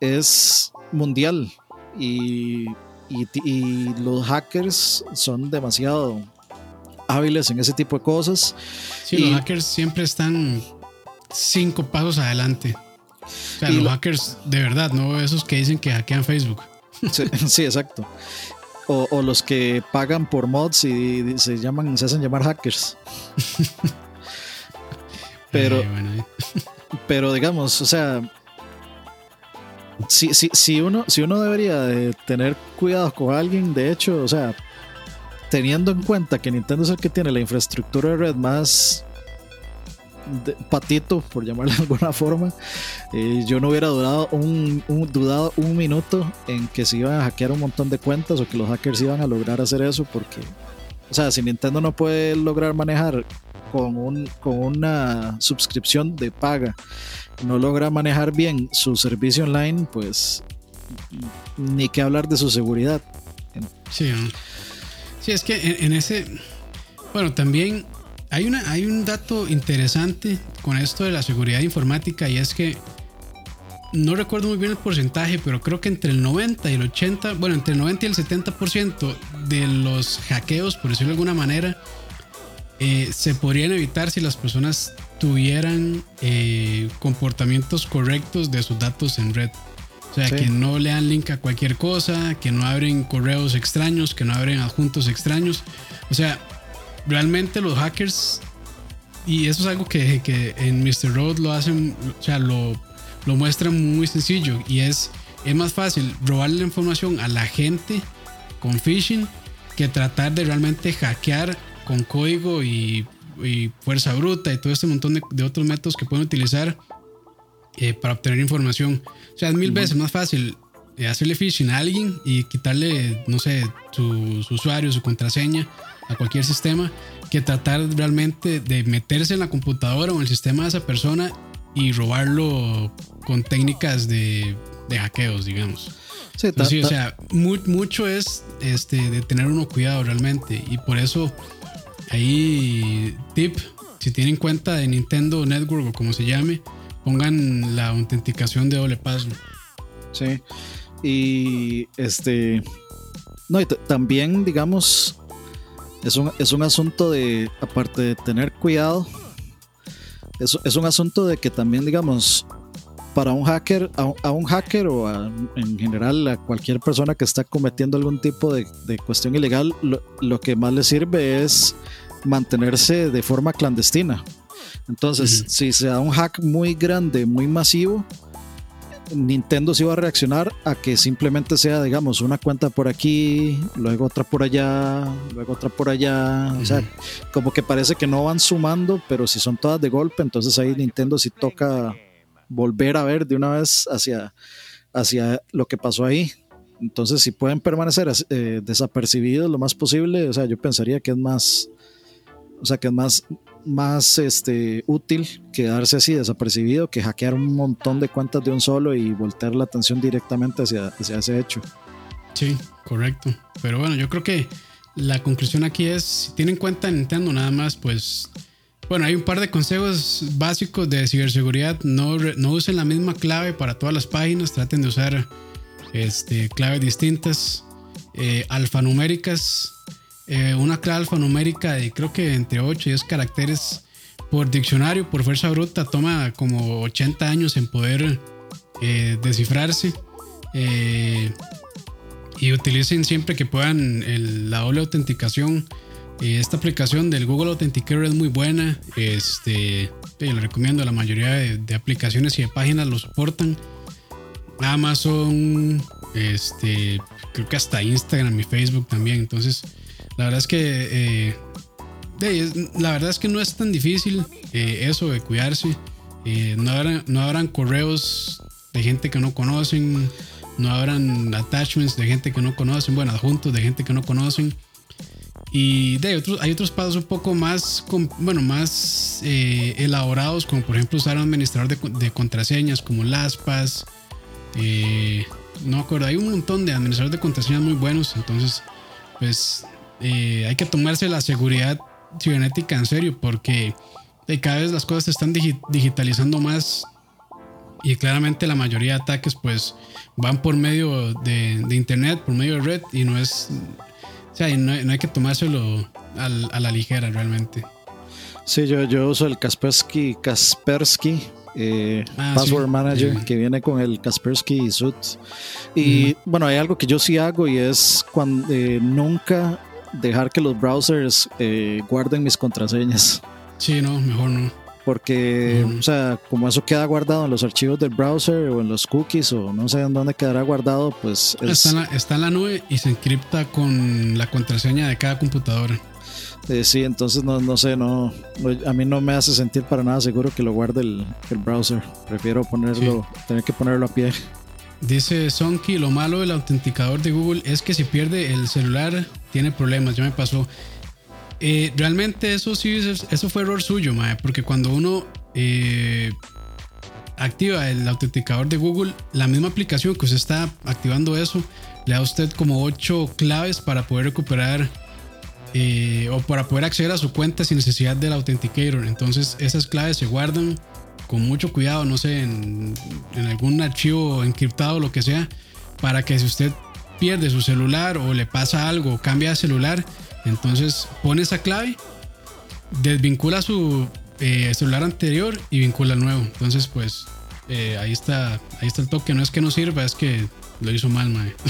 es mundial y, los hackers son demasiado hábiles en ese tipo de cosas. Sí, los hackers siempre están cinco pasos adelante. O sea, los hackers de verdad, no esos que dicen que hackean Facebook. sí exacto. O, los que pagan por mods y se llaman, se hacen llamar hackers. pero, pero digamos, o sea, si, si, si, uno, si uno debería de tener cuidado con alguien, de hecho, o sea, teniendo en cuenta que Nintendo es el que tiene la infraestructura de red más patito, por llamarle de alguna forma, eh, yo no hubiera dudado un, dudado un minuto en que se iban a hackear un montón de cuentas o que los hackers iban a lograr hacer eso, porque, o sea, si Nintendo no puede lograr manejar con, un, con una suscripción de paga, no logra manejar bien su servicio online, pues ni que hablar de su seguridad. Sí, sí es que en ese, bueno, también hay, una, hay un dato interesante con esto de la seguridad informática y es que no recuerdo muy bien el porcentaje, pero creo que entre el 90 y el 80, bueno, entre el 90 y el 70% de los hackeos, por decirlo de alguna manera, eh, se podrían evitar si las personas tuvieran eh, comportamientos correctos de sus datos en red. O sea, que no le dan link a cualquier cosa, que no abren correos extraños, que no abren adjuntos extraños. O sea, realmente los hackers, y eso es algo que, que en Mr. Road lo hacen, o sea, lo, lo muestran muy sencillo y es, es más fácil robarle la información a la gente con phishing que tratar de realmente hackear con código y, fuerza bruta y todo este montón de, otros métodos que pueden utilizar eh, para obtener información. O sea, es mil veces más fácil eh, hacerle phishing a alguien y quitarle, no sé, su, su usuario, su contraseña a cualquier sistema que tratar realmente de meterse en la computadora o en el sistema de esa persona y robarlo con técnicas de, de hackeos, digamos. Sí, o sea, mucho es este, de tener uno cuidado realmente. Y por eso, ahí, tip, si tienen cuenta de Nintendo Network o como se llame, pongan la autenticación de doble paso. Sí. Y este. No, y también, digamos, es un, es un asunto de, aparte de tener cuidado, es, es un asunto de que también, digamos, para un hacker, a, un hacker o en general a cualquier persona que está cometiendo algún tipo de, de cuestión ilegal, lo, lo, que más le sirve es mantenerse de forma clandestina. Entonces, si se da un hack muy grande, muy masivo, Nintendo sí va a reaccionar a que simplemente sea, digamos, una cuenta por aquí, luego otra por allá, luego otra por allá. O sea, como que parece que no van sumando, pero si son todas de golpe, entonces ahí Nintendo sí toca volver a ver de una vez hacia, hacia lo que pasó ahí. Entonces, si pueden permanecer eh, desapercibidos lo más posible, o sea, yo pensaría que es más, o sea, que es más, más este, útil quedarse así desapercibido que hackear un montón de cuentas de un solo y voltear la atención directamente hacia, hacia ese hecho. Sí, correcto. Pero bueno, yo creo que la conclusión aquí es, si tienen cuenta Nintendo nada más, pues bueno, hay un par de consejos básicos de ciberseguridad. No, no usen la misma clave para todas las páginas, traten de usar este, claves distintas, eh, alfanuméricas. Eh, una clave alfanumérica de creo que entre 8 y 10 caracteres por diccionario, por fuerza bruta, toma como 80 años en poder eh, descifrarse. y utilicen siempre que puedan la doble autenticación esta aplicación del Google Authenticator es muy buena. Este, la recomiendo. La mayoría de, aplicaciones y de páginas lo soportan. Amazon, este, creo que hasta Instagram y Facebook también. Entonces, la verdad es que, eh, la verdad es que no es tan difícil eh, eso de cuidarse. Eh, no, habrán, no habrán correos de gente que no conocen. No habrán attachments de gente que no conocen. Bueno, adjuntos de gente que no conocen. Y de, otros, hay otros pasos un poco más, bueno, más elaborados, como por ejemplo usar un administrador de, contraseñas como LastPass. Eh, no acuerdo, hay un montón de administradores de contraseñas muy buenos. Entonces, pues eh, hay que tomarse la seguridad cibernética en serio porque cada vez las cosas se están digitalizando más y claramente la mayoría de ataques pues van por medio de, de, internet, por medio de red y no es o sea, no, hay que tomárselo a la ligera realmente. Sí, yo, yo uso el Kaspersky, Kaspersky eh, ah, Password Manager que viene con el Kaspersky Suit. Y bueno, hay algo que yo sí hago y es cuando eh, nunca dejar que los browsers eh, guarden mis contraseñas. Sí, no, mejor no porque, o sea, como eso queda guardado en los archivos del browser o en los cookies o no sé en dónde quedará guardado, pues... Está, en la, está, en la, nube y se encripta con la contraseña de cada computadora. Eh, sí, entonces no, no sé, no, a mí no me hace sentir para nada seguro que lo guarde el, el browser. Prefiero ponerlo, tener que ponerlo a pie. Dice Sonky, lo malo del autenticador de Google es que si pierde el celular tiene problemas, ya me pasó. Eh, realmente eso sí, eso fue error suyo, porque cuando uno eh, activa el autenticador de Google, la misma aplicación que usted está activando eso, le da a usted como 8 claves para poder recuperar eh, o para poder acceder a su cuenta sin necesidad del authenticator. Entonces esas claves se guardan con mucho cuidado, no sé, en, algún archivo encriptado o lo que sea, para que si usted pierde su celular o le pasa algo o cambia de celular, entonces pone esa clave, desvincula su eh, celular anterior y vincula el nuevo. Entonces, pues eh, ahí está, ahí está el toque. No es que no sirva, es que lo hizo mal, mae.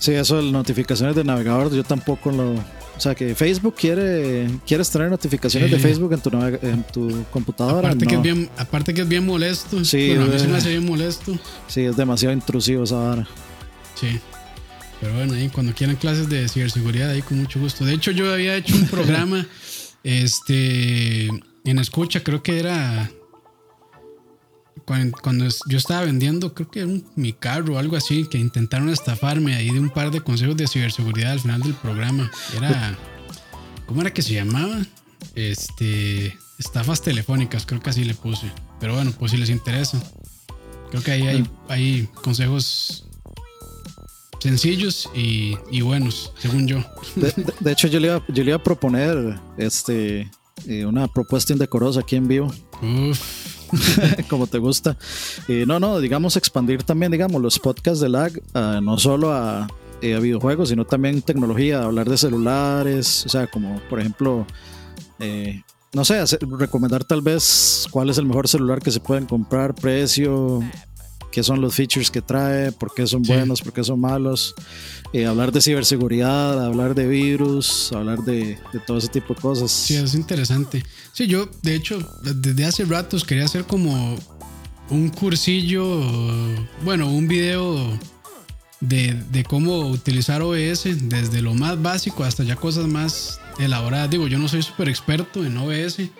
Sí, eso de notificaciones de navegador, yo tampoco lo. O sea, que Facebook quiere. ¿Quieres tener notificaciones de Facebook en tu, en tu computadora? Aparte, que es bien, aparte que es bien molesto. Sí, a mí se me hace bien molesto. Sí, es demasiado intrusivo esa vara. Sí. Pero bueno, ahí cuando quieran clases de ciberseguridad, ahí con mucho gusto. De hecho, yo había hecho un programa este, en escucha, creo que era cuando, yo estaba vendiendo, creo que era mi carro o algo así, que intentaron estafarme ahí de un par de consejos de ciberseguridad al final del programa. Era, ¿cómo era que se llamaba? Este, estafas telefónicas, creo que así le puse. Pero bueno, pues si les interesa. Creo que ahí hay, hay consejos sencillos y, buenos, según yo. De, hecho, yo le, iba, yo le iba a proponer este, eh, una propuesta indecorosa aquí en vivo. Como te gusta. no, no, digamos expandir también, digamos, los podcasts de lag, no solo eh, a, videojuegos, sino también tecnología, hablar de celulares, o sea, como por ejemplo, eh, no sé, recomendar tal vez cuál es el mejor celular que se pueden comprar, precio, qué son los features que trae, por qué son buenos, por qué son malos, eh, hablar de ciberseguridad, hablar de virus, hablar de, todo ese tipo de cosas. Sí, es interesante. Sí, yo de hecho desde hace ratos quería hacer como un cursillo, bueno, un video de, de cómo utilizar OBS desde lo más básico hasta ya cosas más elaboradas. Digo, yo no soy súper experto en OBS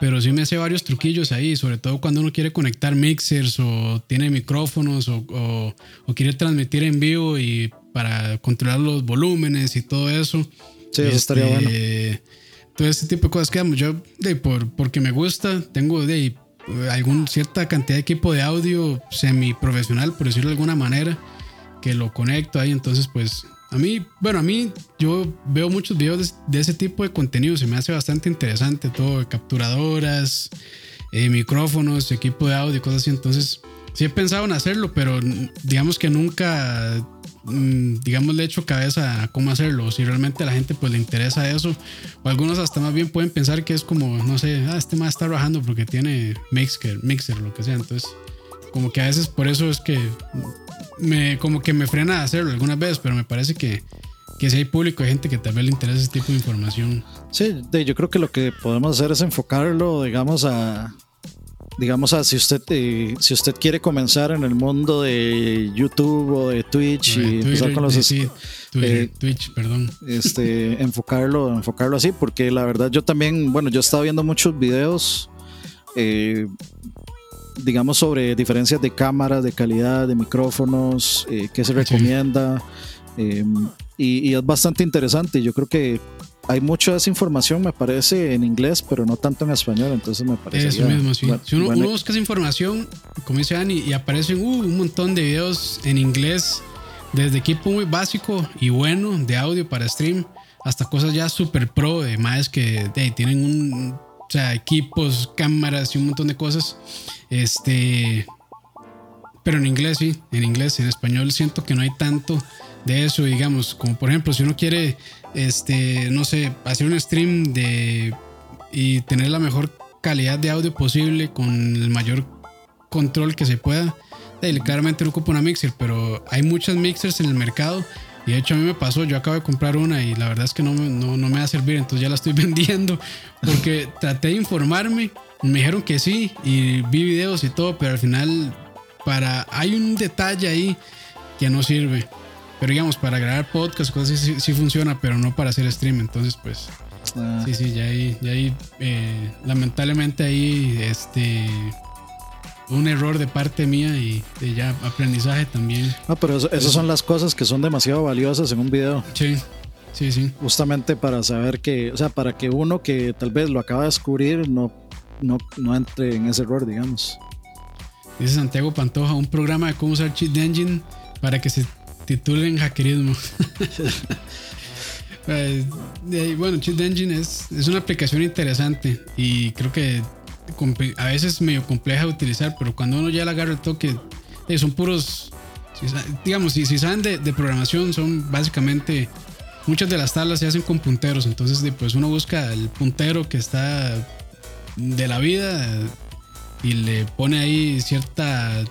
pero sí me hace varios truquillos ahí, sobre todo cuando uno quiere conectar mixers o tiene micrófonos o, o, quiere transmitir en vivo y para controlar los volúmenes y todo eso. Sí, eso estaría bueno. Este, todo ese tipo de cosas que yo, de, por, porque me gusta, tengo de algún cierta cantidad de equipo de audio semi profesional, por decirlo de alguna manera, que lo conecto ahí, entonces pues a mí, bueno, a mí yo veo muchos videos de, ese tipo de contenido, se me hace bastante interesante todo, capturadoras, eh, micrófonos, equipo de audio, cosas así. Entonces, sí he pensado en hacerlo, pero digamos que nunca, mm, digamos, le he hecho cabeza a cómo hacerlo. Si realmente a la gente pues le interesa eso, o algunos hasta más bien pueden pensar que es como, no sé, ah, este más está trabajando porque tiene mixer, mixer, lo que sea. Entonces, como que a veces por eso es que me, como que me frena a hacerlo algunas veces, pero me parece que, que si hay público, hay gente que vez le interesa ese tipo de información. Sí, yo creo que lo que podemos hacer es enfocarlo, digamos, a digamos a si usted eh, si usted quiere comenzar en el mundo de YouTube o de Twitch y empezar con los sí, eh, Twitch, perdón. Este, enfocarlo, enfocarlo así, porque la verdad yo también, bueno, yo he estado viendo muchos videos eh, digamos, sobre diferencias de cámaras, de calidad, de micrófonos, eh, qué se recomienda. Eh, y, es bastante interesante. Yo creo que hay mucha de esa información, me parece, en inglés, pero no tanto en español. Entonces me parece. Eso mismo, sí. si uno, busca esa información, como dice Dani, y aparecen uh, un montón de videos en inglés, desde equipo muy básico y bueno de audio para stream, hasta cosas ya super pro de más que tienen un o sea, equipos, cámaras y un montón de cosas. Este, pero en inglés sí, en inglés, en español siento que no hay tanto de eso, digamos, como por ejemplo, si uno quiere, este, no sé, hacer un stream de y tener la mejor calidad de audio posible con el mayor control que se pueda, claramente no ocupa una mixer, pero hay muchas mixers en el mercado y de hecho a mí me pasó, yo acabo de comprar una y la verdad es que no, no, no me va a servir, entonces ya la estoy vendiendo porque traté de informarme, me dijeron que sí y vi videos y todo, pero al final para hay un detalle ahí que no sirve. Pero digamos, para grabar podcast, cosas sí, sí, funciona, pero no para hacer stream. Entonces, pues, ah. sí, sí, ya ahí, ya ahí eh, lamentablemente ahí, este, un error de parte mía y de ya aprendizaje también. No, pero esas son las cosas que son demasiado valiosas en un video. Sí, sí, sí. Justamente para saber que, o sea, para que uno que tal vez lo acaba de descubrir no, no, no entre en ese error, digamos. Dice Santiago Pantoja, un programa de cómo usar Cheat Engine para que se titulen hackerismo. Pues, bueno, Cheat Engine es, es una aplicación interesante y creo que a veces medio compleja de utilizar, pero cuando uno ya le agarra el toque, eh, son puros, digamos, si, si saben de, programación, son básicamente, muchas de las tablas se hacen con punteros, entonces pues uno busca el puntero que está de la vida y le pone ahí cierta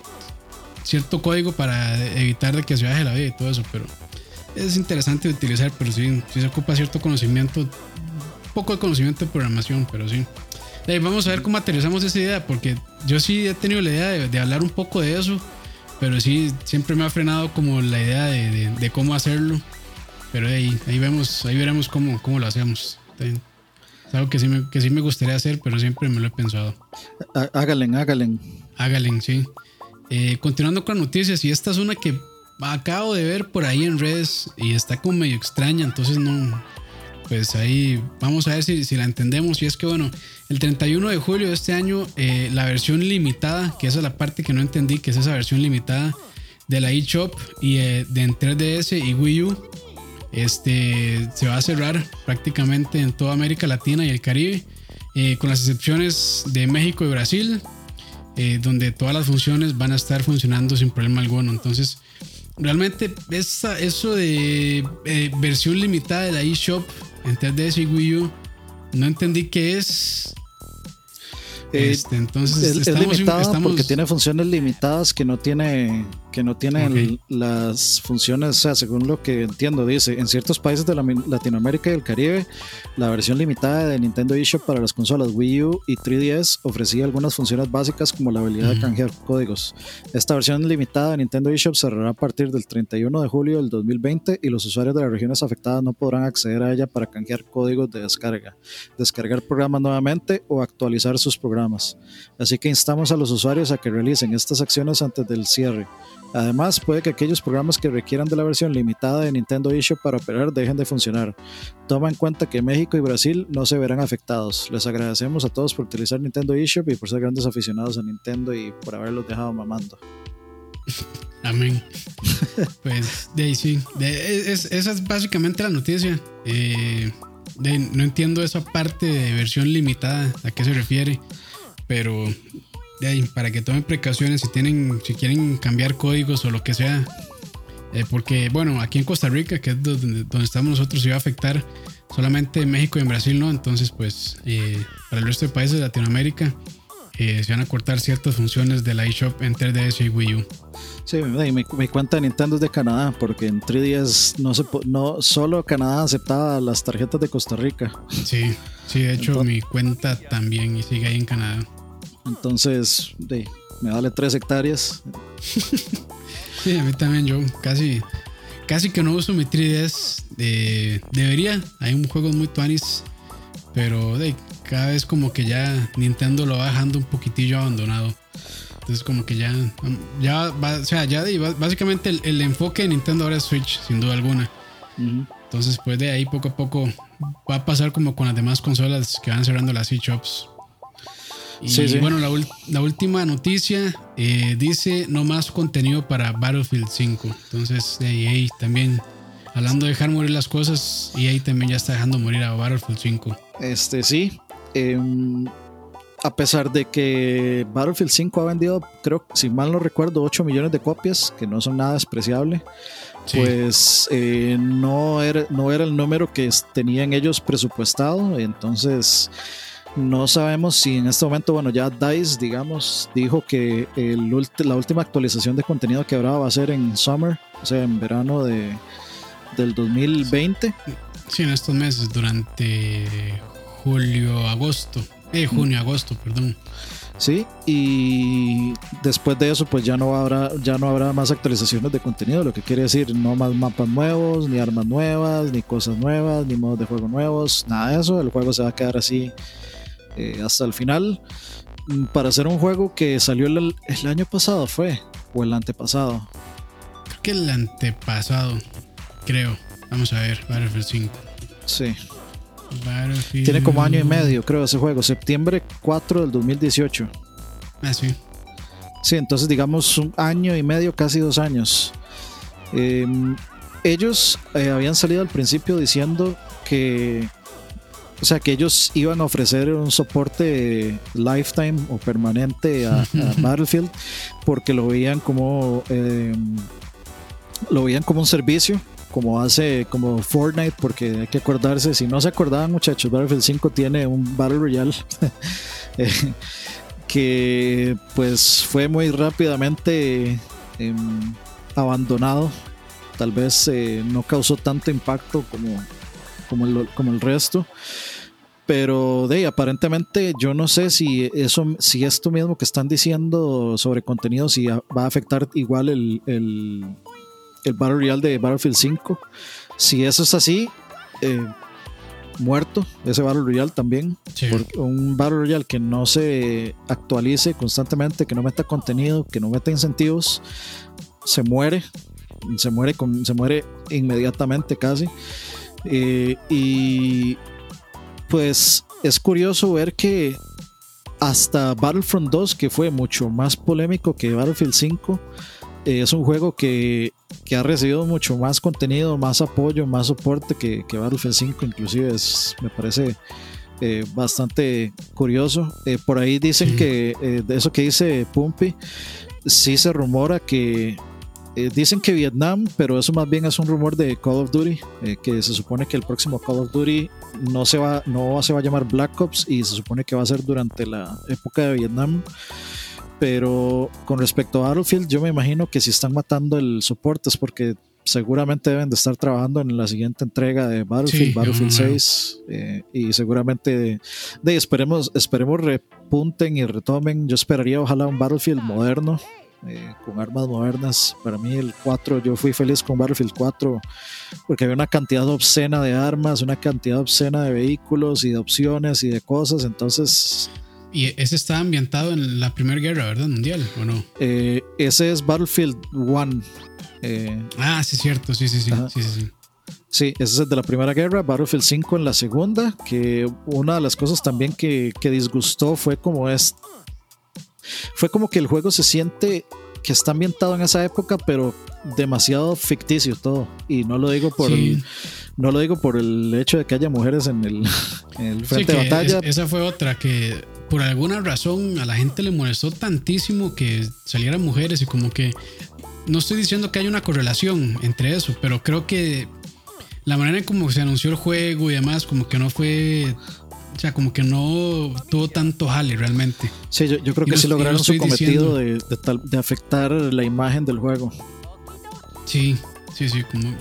cierto código para evitar de que se baje la vida y todo eso, pero es interesante de utilizar, pero sí, sí se ocupa cierto conocimiento, poco de conocimiento de programación, pero sí vamos a ver cómo aterrizamos esa idea, porque yo sí he tenido la idea de, hablar un poco de eso, pero sí siempre me ha frenado como la idea de, cómo hacerlo. Pero ahí, ahí vemos, ahí veremos cómo, cómo lo hacemos. Es algo que sí, me, que sí me gustaría hacer, pero siempre me lo he pensado. Hágalen, hágalen. Hágalen, sí. Eh, continuando con las noticias, y esta es una que acabo de ver por ahí en redes y está como medio extraña, entonces no, pues ahí vamos a ver si, la entendemos. Y es que, bueno, el 31 de julio de este año, eh, la versión limitada, que esa es la parte que no entendí, que es esa versión limitada de la eShop y eh, de en 3DS y Wii U, este, se va a cerrar prácticamente en toda América Latina y el Caribe, eh, con las excepciones de México y Brasil, donde todas las funciones van a estar funcionando sin problema alguno. Entonces, realmente esa, eso de versión limitada de la eShop en 3DS y Wii U, no entendí qué es. Eh, este, entonces es, limitada porque tiene funciones limitadas que no tiene que no tienen las funciones, o sea, según lo que entiendo, dice, en ciertos países de Latinoamérica y el Caribe, la versión limitada de Nintendo eShop para las consolas Wii U y 3DS ofrecía algunas funciones básicas como la habilidad de canjear códigos. Esta versión limitada de Nintendo eShop cerrará a partir del 31 de julio del 2020 y los usuarios de las regiones afectadas no podrán acceder a ella para canjear códigos de descarga, descargar programas nuevamente o actualizar sus programas. Así que instamos a los usuarios a que realicen estas acciones antes del cierre. Además, puede que aquellos programas que requieran de la versión limitada de Nintendo eShop para operar dejen de funcionar. Toma en cuenta que México y Brasil no se verán afectados. Les agradecemos a todos por utilizar Nintendo eShop y por ser grandes aficionados a Nintendo y por haberlos dejado mamando. Amén. pues de ahí sí. esa es básicamente la noticia. Eh, no entiendo esa parte de versión limitada, a qué se refiere. Pero para que tomen precauciones si tienen, si quieren cambiar códigos o lo que sea. Eh, porque, bueno, aquí en Costa Rica, que es donde, estamos nosotros, iba a afectar solamente México y en Brasil, ¿no? Entonces, pues, eh, para el resto de países de Latinoamérica, eh, se van a cortar ciertas funciones de la eShop en 3DS y Wii U. Sí, mi, cuenta de Nintendo es de Canadá, porque en 3DS no, se, no solo Canadá aceptaba las tarjetas de Costa Rica. Sí, sí, de hecho mi cuenta también y sigue ahí en Canadá. Entonces, me vale tres hectáreas. sí, a mí también, yo casi, casi que no uso mi 3DS. debería, hay un juego muy tuanis, pero de, cada vez como que ya Nintendo lo va dejando un poquitillo abandonado. Entonces como que ya, ya o sea, ya básicamente el, enfoque de Nintendo ahora es Switch, sin duda alguna. Entonces pues de ahí poco a poco va a pasar como con las demás consolas que van cerrando las eShops. Y bueno, la, última noticia eh, dice no más contenido para Battlefield 5. Entonces, EA también, hablando de dejar morir las cosas, EA también ya está dejando morir a Battlefield 5. Este sí. Em, a pesar de que Battlefield 5 ha vendido, creo, si mal no recuerdo, 8 millones de copias, que no son nada despreciable. Pues eh, no, era, no era el número que tenían ellos presupuestado. Entonces, no sabemos si en este momento, bueno, ya DICE, digamos, dijo que el, la última actualización de contenido que habrá va a ser en summer, o sea, en verano de, del 2020. Sí, en estos meses, durante julio, agosto. Eh, junio, agosto, perdón. Sí, y después de eso, pues ya no habrá, ya no habrá más actualizaciones de contenido, lo que quiere decir no más mapas nuevos, ni armas nuevas, ni cosas nuevas, ni modos de juego nuevos, nada de eso. El juego se va a quedar así eh, hasta el final mm, para hacer un juego que salió el, año pasado, ¿fue? ¿O el antepasado? Creo que el antepasado, creo. Vamos a ver, Battlefield 5. Sí. Tiene como año y medio, creo, ese juego. Septiembre 4 del 2018. Ah, sí. Sí, entonces digamos un año y medio, casi dos años. Em, ellos eh, habían salido al principio diciendo que o sea, que ellos iban a ofrecer un soporte lifetime o permanente a, Battlefield porque lo veían como em, lo veían como un servicio como hace como Fortnite porque hay que acordarse si no se acordaban muchachos Battlefield 5 tiene un Battle Royale eh, que pues fue muy rápidamente em, abandonado. Tal vez eh, no causó tanto impacto como como el, como el resto. Pero de aparentemente yo no sé si eso, si esto mismo que están diciendo sobre contenido, si va a afectar igual el, el, el Battle Royale de Battlefield 5. Si eso es así, eh, muerto ese Battle Royale también. un Battle Royale que no se actualice constantemente, que no meta contenido, que no meta incentivos, se muere. Se muere, con, se muere inmediatamente casi. Eh, y pues es curioso ver que hasta Battlefront 2, que fue mucho más polémico que Battlefield 5, eh, es un juego que, ha recibido mucho más contenido, más apoyo, más soporte que, Battlefield 5, inclusive es, me parece eh, bastante curioso. por ahí dicen que de eso que dice Pumpy, sí se rumora que eh, dicen que Vietnam, pero eso más bien es un rumor de Call of Duty, eh, que se supone que el próximo Call of Duty no se, va, no se va a llamar Black Ops y se supone que va a ser durante la época de Vietnam. Pero con respecto a Battlefield, yo me imagino que si están matando el soporte es porque seguramente deben de estar trabajando en la siguiente entrega de Battlefield, Battlefield 6, eh, y seguramente de, esperemos, esperemos repunten y retomen. Yo esperaría ojalá un Battlefield moderno, eh, con armas modernas. Para mí el 4, yo fui feliz con Battlefield 4 porque había una cantidad obscena de armas, una cantidad obscena de vehículos y de opciones y de cosas, entonces... Y ese está ambientado en la Primera Guerra, ¿verdad? Mundial, ¿o no? Eh, ese es Battlefield 1. Eh, ah, sí, cierto, sí, sí, sí. sí, sí, sí. Sí, ese es el de la Primera Guerra, Battlefield 5 en la segunda, que una de las cosas también que, que disgustó fue como es... Fue como que el juego se siente que está ambientado en esa época, pero demasiado ficticio todo. Y no lo digo por el, no lo digo por el hecho de que haya mujeres en el, el frente de batalla. esa fue otra que por alguna razón a la gente le molestó tantísimo que salieran mujeres y como que no estoy diciendo que haya una correlación entre eso, pero creo que la manera en cómo se anunció el juego y demás, como que no fue. O sea, como que no tuvo tanto jale realmente. Sí, yo, creo que sí lograron su cometido de, de, afectar la imagen del juego. Sí, sí, sí. Como,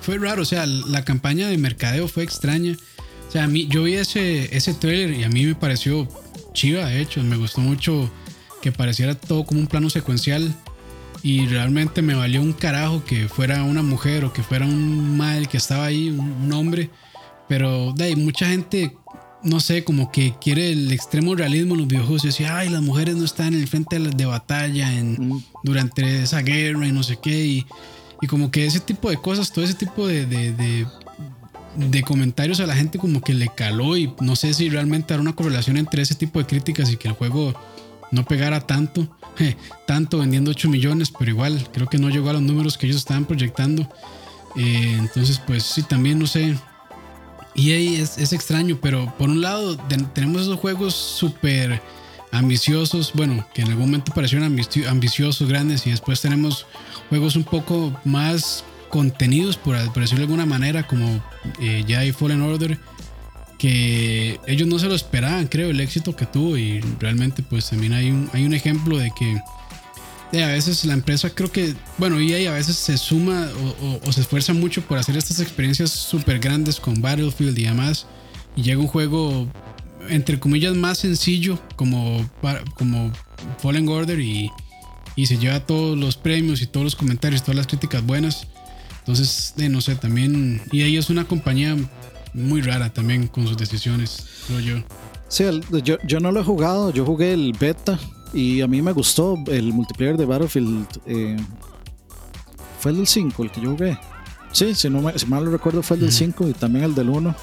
fue raro. O sea, la campaña de mercadeo fue extraña. O sea, a mí, yo vi ese, ese trailer y a mí me pareció chiva, de hecho. Me gustó mucho que pareciera todo como un plano secuencial y realmente me valió un carajo que fuera una mujer o que fuera un mal que estaba ahí, un, hombre. Pero de ahí, mucha gente, no sé, como que quiere el extremo realismo en los videojuegos y decía, ay, las mujeres no están en el frente de, batalla en, mm. durante esa guerra y no sé qué. Y, y, como que ese tipo de cosas, todo ese tipo de, de, de, de comentarios a la gente como que le caló y no sé si realmente era una correlación entre ese tipo de críticas y que el juego no pegara tanto tanto vendiendo 8 millones, pero igual creo que no llegó a los números que ellos estaban proyectando. Eh, entonces, pues sí, también no sé. Y ahí es, extraño, pero por un lado tenemos esos juegos súper ambiciosos, bueno, que en algún momento parecieron ambiciosos, grandes, y después tenemos juegos un poco más contenidos, por, decirlo de alguna manera, como eh, Jedi Fallen Order, que ellos no se lo esperaban, creo, el éxito que tuvo y realmente pues también hay un, hay un ejemplo de que a veces la empresa creo que, bueno, EA a veces se suma o, se esfuerza mucho por hacer estas experiencias súper grandes con Battlefield y demás y llega un juego entre comillas más sencillo como, como Fallen Order y, y se lleva todos los premios y todos los comentarios, todas las críticas buenas. Entonces, no sé, también EA es una compañía muy rara también con sus decisiones, creo yo. Sí, yo, yo no lo he jugado, yo jugué el beta y a mí me gustó el multiplayer de Battlefield. Eh, fue el del 5 el que yo jugué. Sí, si, no me, si mal lo recuerdo fue el del 5 y también el del 1.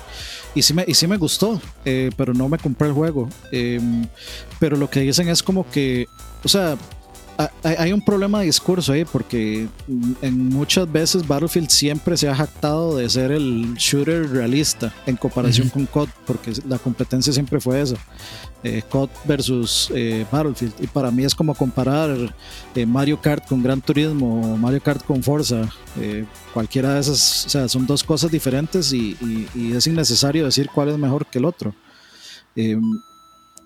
Y sí me, y sí me gustó, eh, pero no me compré el juego. Eh, pero lo que dicen es como que, o sea, hay un problema de discurso ahí porque en muchas veces Battlefield siempre se ha jactado de ser el shooter realista en comparación con COD porque la competencia siempre fue esa eh, COD versus eh, Battlefield. Y para mí es como comparar eh, Mario Kart con Gran Turismo o Mario Kart con Forza eh, cualquiera de esas o sea son dos cosas diferentes y, y es innecesario decir cuál es mejor que el otro.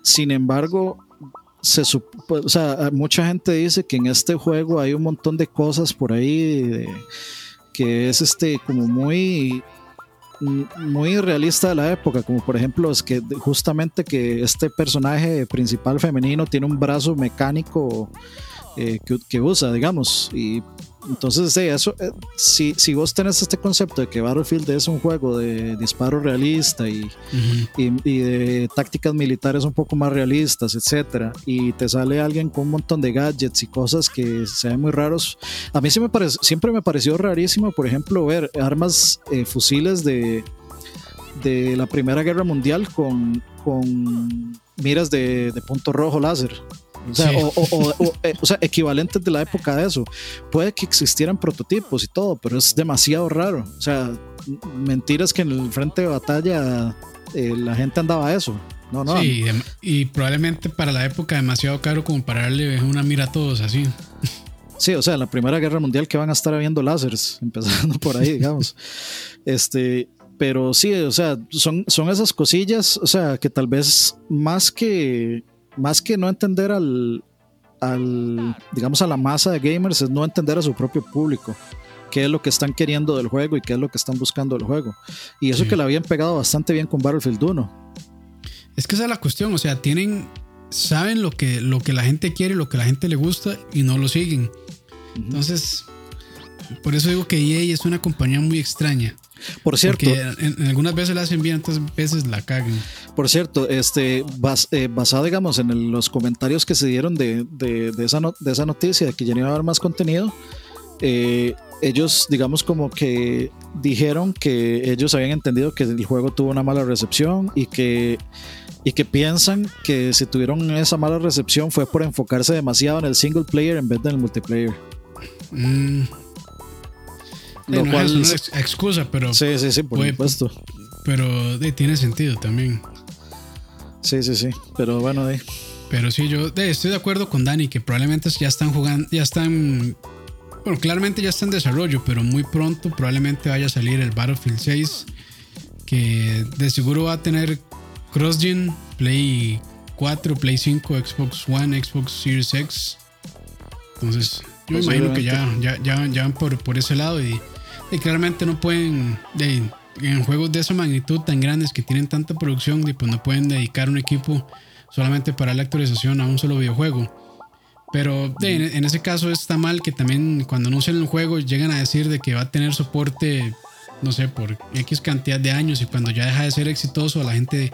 Sin embargo se pues, o sea, mucha gente dice que en este juego hay un montón de cosas por ahí que es este como muy muy realista de la época, como por ejemplo es que justamente que este personaje principal femenino tiene un brazo mecánico eh, que, que, usa, digamos, y entonces, sí, eso, eh, si, si, vos tenés este concepto de que Battlefield es un juego de disparo realista y, y, de tácticas militares un poco más realistas, etcétera, y te sale alguien con un montón de gadgets y cosas que se ven muy raros, a mí sí me parece, siempre me pareció rarísimo, por ejemplo, ver armas, eh, fusiles de, de la Primera Guerra Mundial con, con miras de, de punto rojo láser. O sea, eh, o, sea, equivalentes de la época de eso. Puede que existieran prototipos y todo, pero es demasiado raro. O sea, mentiras que en el frente de batalla eh, la gente andaba eso. No, no. Sí, y probablemente para la época demasiado caro como para darle una mira a todos así. Sí, o sea, en la Primera Guerra Mundial que van a estar habiendo láseres, empezando por ahí, digamos. este, pero sí, o sea, son, son esas cosillas, o sea, que tal vez más que, más que no entender al, al, digamos, a la masa de gamers, es no entender a su propio público qué es lo que están queriendo del juego y qué es lo que están buscando del juego. Y eso que le habían pegado bastante bien con Battlefield 1. Es que esa es la cuestión, o sea, tienen, saben lo que, lo que la gente quiere, lo que la gente le gusta y no lo siguen. Entonces, por eso digo que EA es una compañía muy extraña. Por cierto, Porque en, algunas veces la hacen bien, otras veces la cagan. Por cierto, este, bas, eh, basado, digamos, en el, los comentarios que se dieron de, de, de, esa, no, de esa noticia, de que ya no iba a haber más contenido, eh, ellos, digamos, como que dijeron que ellos habían entendido que el juego tuvo una mala recepción y que, y que piensan que si tuvieron esa mala recepción fue por enfocarse demasiado en el single player en vez del multiplayer. Mm. Lo no cual- es una ex- excusa, pero, Sí, sí, sí, por Puede- supuesto. pero tiene sentido también. Sí, sí, sí. Pero bueno, ahí. Pero sí, yo estoy de acuerdo con Dani que probablemente ya están jugando, ya están, bueno, claramente ya está en desarrollo, pero muy pronto probablemente vaya a salir el Battlefield 6, que de seguro va a tener CrossGen, Play 4, Play 5, Xbox One, Xbox Series X. Entonces, yo me imagino que ya, ya, ya, ya van por, por ese lado y, y claramente no pueden, de- en juegos de esa magnitud tan grandes que tienen tanta producción, y pues no pueden dedicar un equipo solamente para la actualización a un solo videojuego. Pero en, ese caso está mal que también cuando anuncian el juego llegan a decir de que va a tener soporte, no sé, por X cantidad de años y cuando ya deja de ser exitoso la gente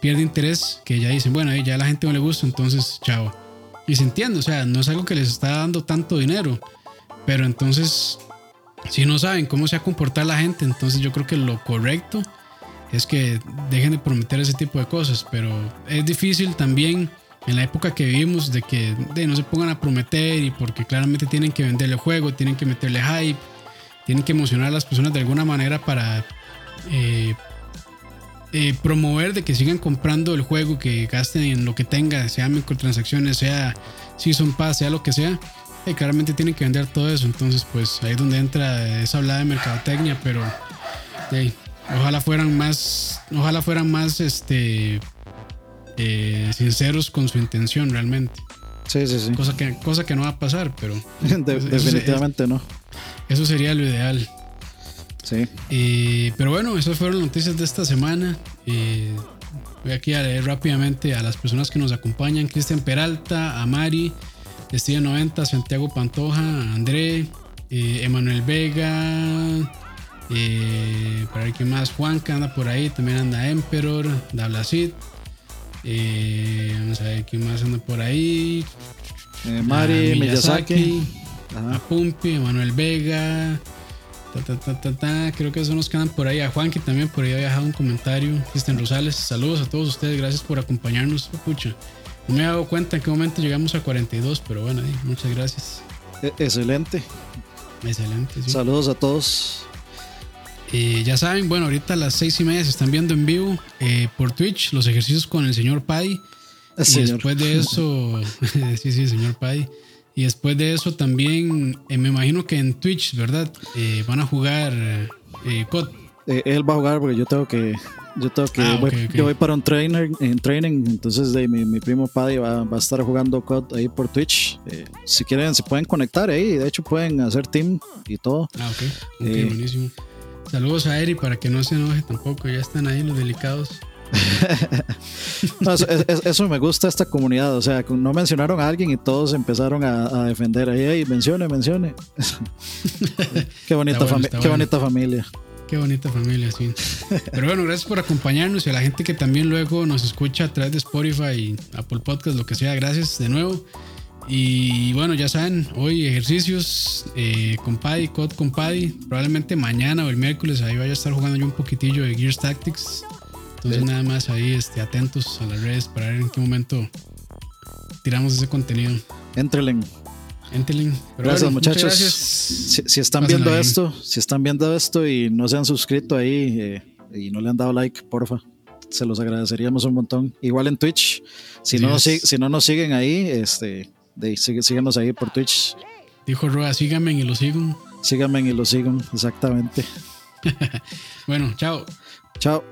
pierde interés, que ya dicen, bueno, ya a la gente no le gusta, entonces chao. Y se entiende, o sea, no es algo que les está dando tanto dinero, pero entonces, si no saben cómo se va a comportar la gente, entonces yo creo que lo correcto es que dejen de prometer ese tipo de cosas, pero es difícil también en la época que vivimos de que de, no se pongan a prometer y porque claramente tienen que venderle juego, tienen que meterle hype, tienen que emocionar a las personas de alguna manera para eh, eh, promover de que sigan comprando el juego, que gasten en lo que tenga, sea microtransacciones, sea Season Pass, sea lo que sea. Eh, claramente tienen que vender todo eso, entonces pues ahí es donde entra esa hablada de mercadotecnia, pero ojalá fueran más, ojalá fueran más este eh, sinceros con su intención realmente. Sí, sí, sí. Cosa que, cosa que no va a pasar, pero De- eso- definitivamente no. eso sería lo ideal. Sí. Eh, pero bueno, esas fueron las noticias de esta semana. Eh, voy aquí a leer rápidamente a las personas que nos acompañan: Cristian Peralta, Amari, Steven 90, Santiago Pantoja, André, eh, Emanuel Vega. Eh, para ver quién más, Juan que anda por ahí, también anda Emperor, Dablacid. Eh, vamos a ver quién más anda por ahí. Eh, Mari, Ah, Miyazaki. Ajá. a Pumpi, a Manuel Vega. Ta, ta, ta, ta, ta. Creo que esos nos quedan por ahí. A Juan, que también por ahí ha dejado un comentario. Cristian Rosales, saludos a todos ustedes. Gracias por acompañarnos. Pucha, no me he dado cuenta en qué momento llegamos a 42, pero bueno, muchas gracias. E- Excelente. Excelente. sí. Saludos a todos. Eh, ya saben, bueno, ahorita a las seis y media se están viendo en vivo eh, por Twitch los ejercicios con el señor Paddy. Y Señor. después de eso, sí, sí, señor Paddy. Y después de eso también, eh, me imagino que en Twitch, ¿verdad? Van a jugar COD. Él va a jugar porque yo tengo que. Yo tengo que. Ah, voy. Yo voy para un trainer, en training. Entonces, de, mi, mi primo Paddy va, va a estar jugando COD ahí por Twitch. Eh, si quieren, se pueden conectar ahí. De hecho, pueden hacer team y todo. Ah, ok. Ok, Eh. buenísimo. Saludos a Eri para que no se enoje tampoco. Ya están ahí los delicados. No, eso, es- eso me gusta esta comunidad. O sea, no mencionaron a alguien y todos empezaron a, a defender. Ahí, ahí, mencione, mencione. qué, bonita bueno, qué bueno. bonita familia. Qué bonita familia, sí. Pero bueno, gracias por acompañarnos y a la gente que también luego nos escucha a través de Spotify, Apple Podcast, lo que sea. Gracias de nuevo. Y bueno, ya saben, hoy ejercicios eh, con Paddy, COD con Paddy. Probablemente mañana o el miércoles ahí vaya a estar jugando yo un poquitillo de Gears Tactics. Entonces Sí. nada más ahí este, atentos a las redes para ver en qué momento tiramos ese contenido. Entrelen. Entelen. Pero Gracias, muchachos. Gracias. Si, si están Pásenla viendo bien. esto, si están viendo esto y no se han suscrito ahí eh, y no le han dado like, porfa, se los agradeceríamos un montón. Igual en Twitch, si, no, si no nos siguen ahí, este, de, síguenos ahí por Twitch. Dijo Roa, síganme y lo sigo. Síganme y lo sigan, exactamente. bueno, chao. Chao.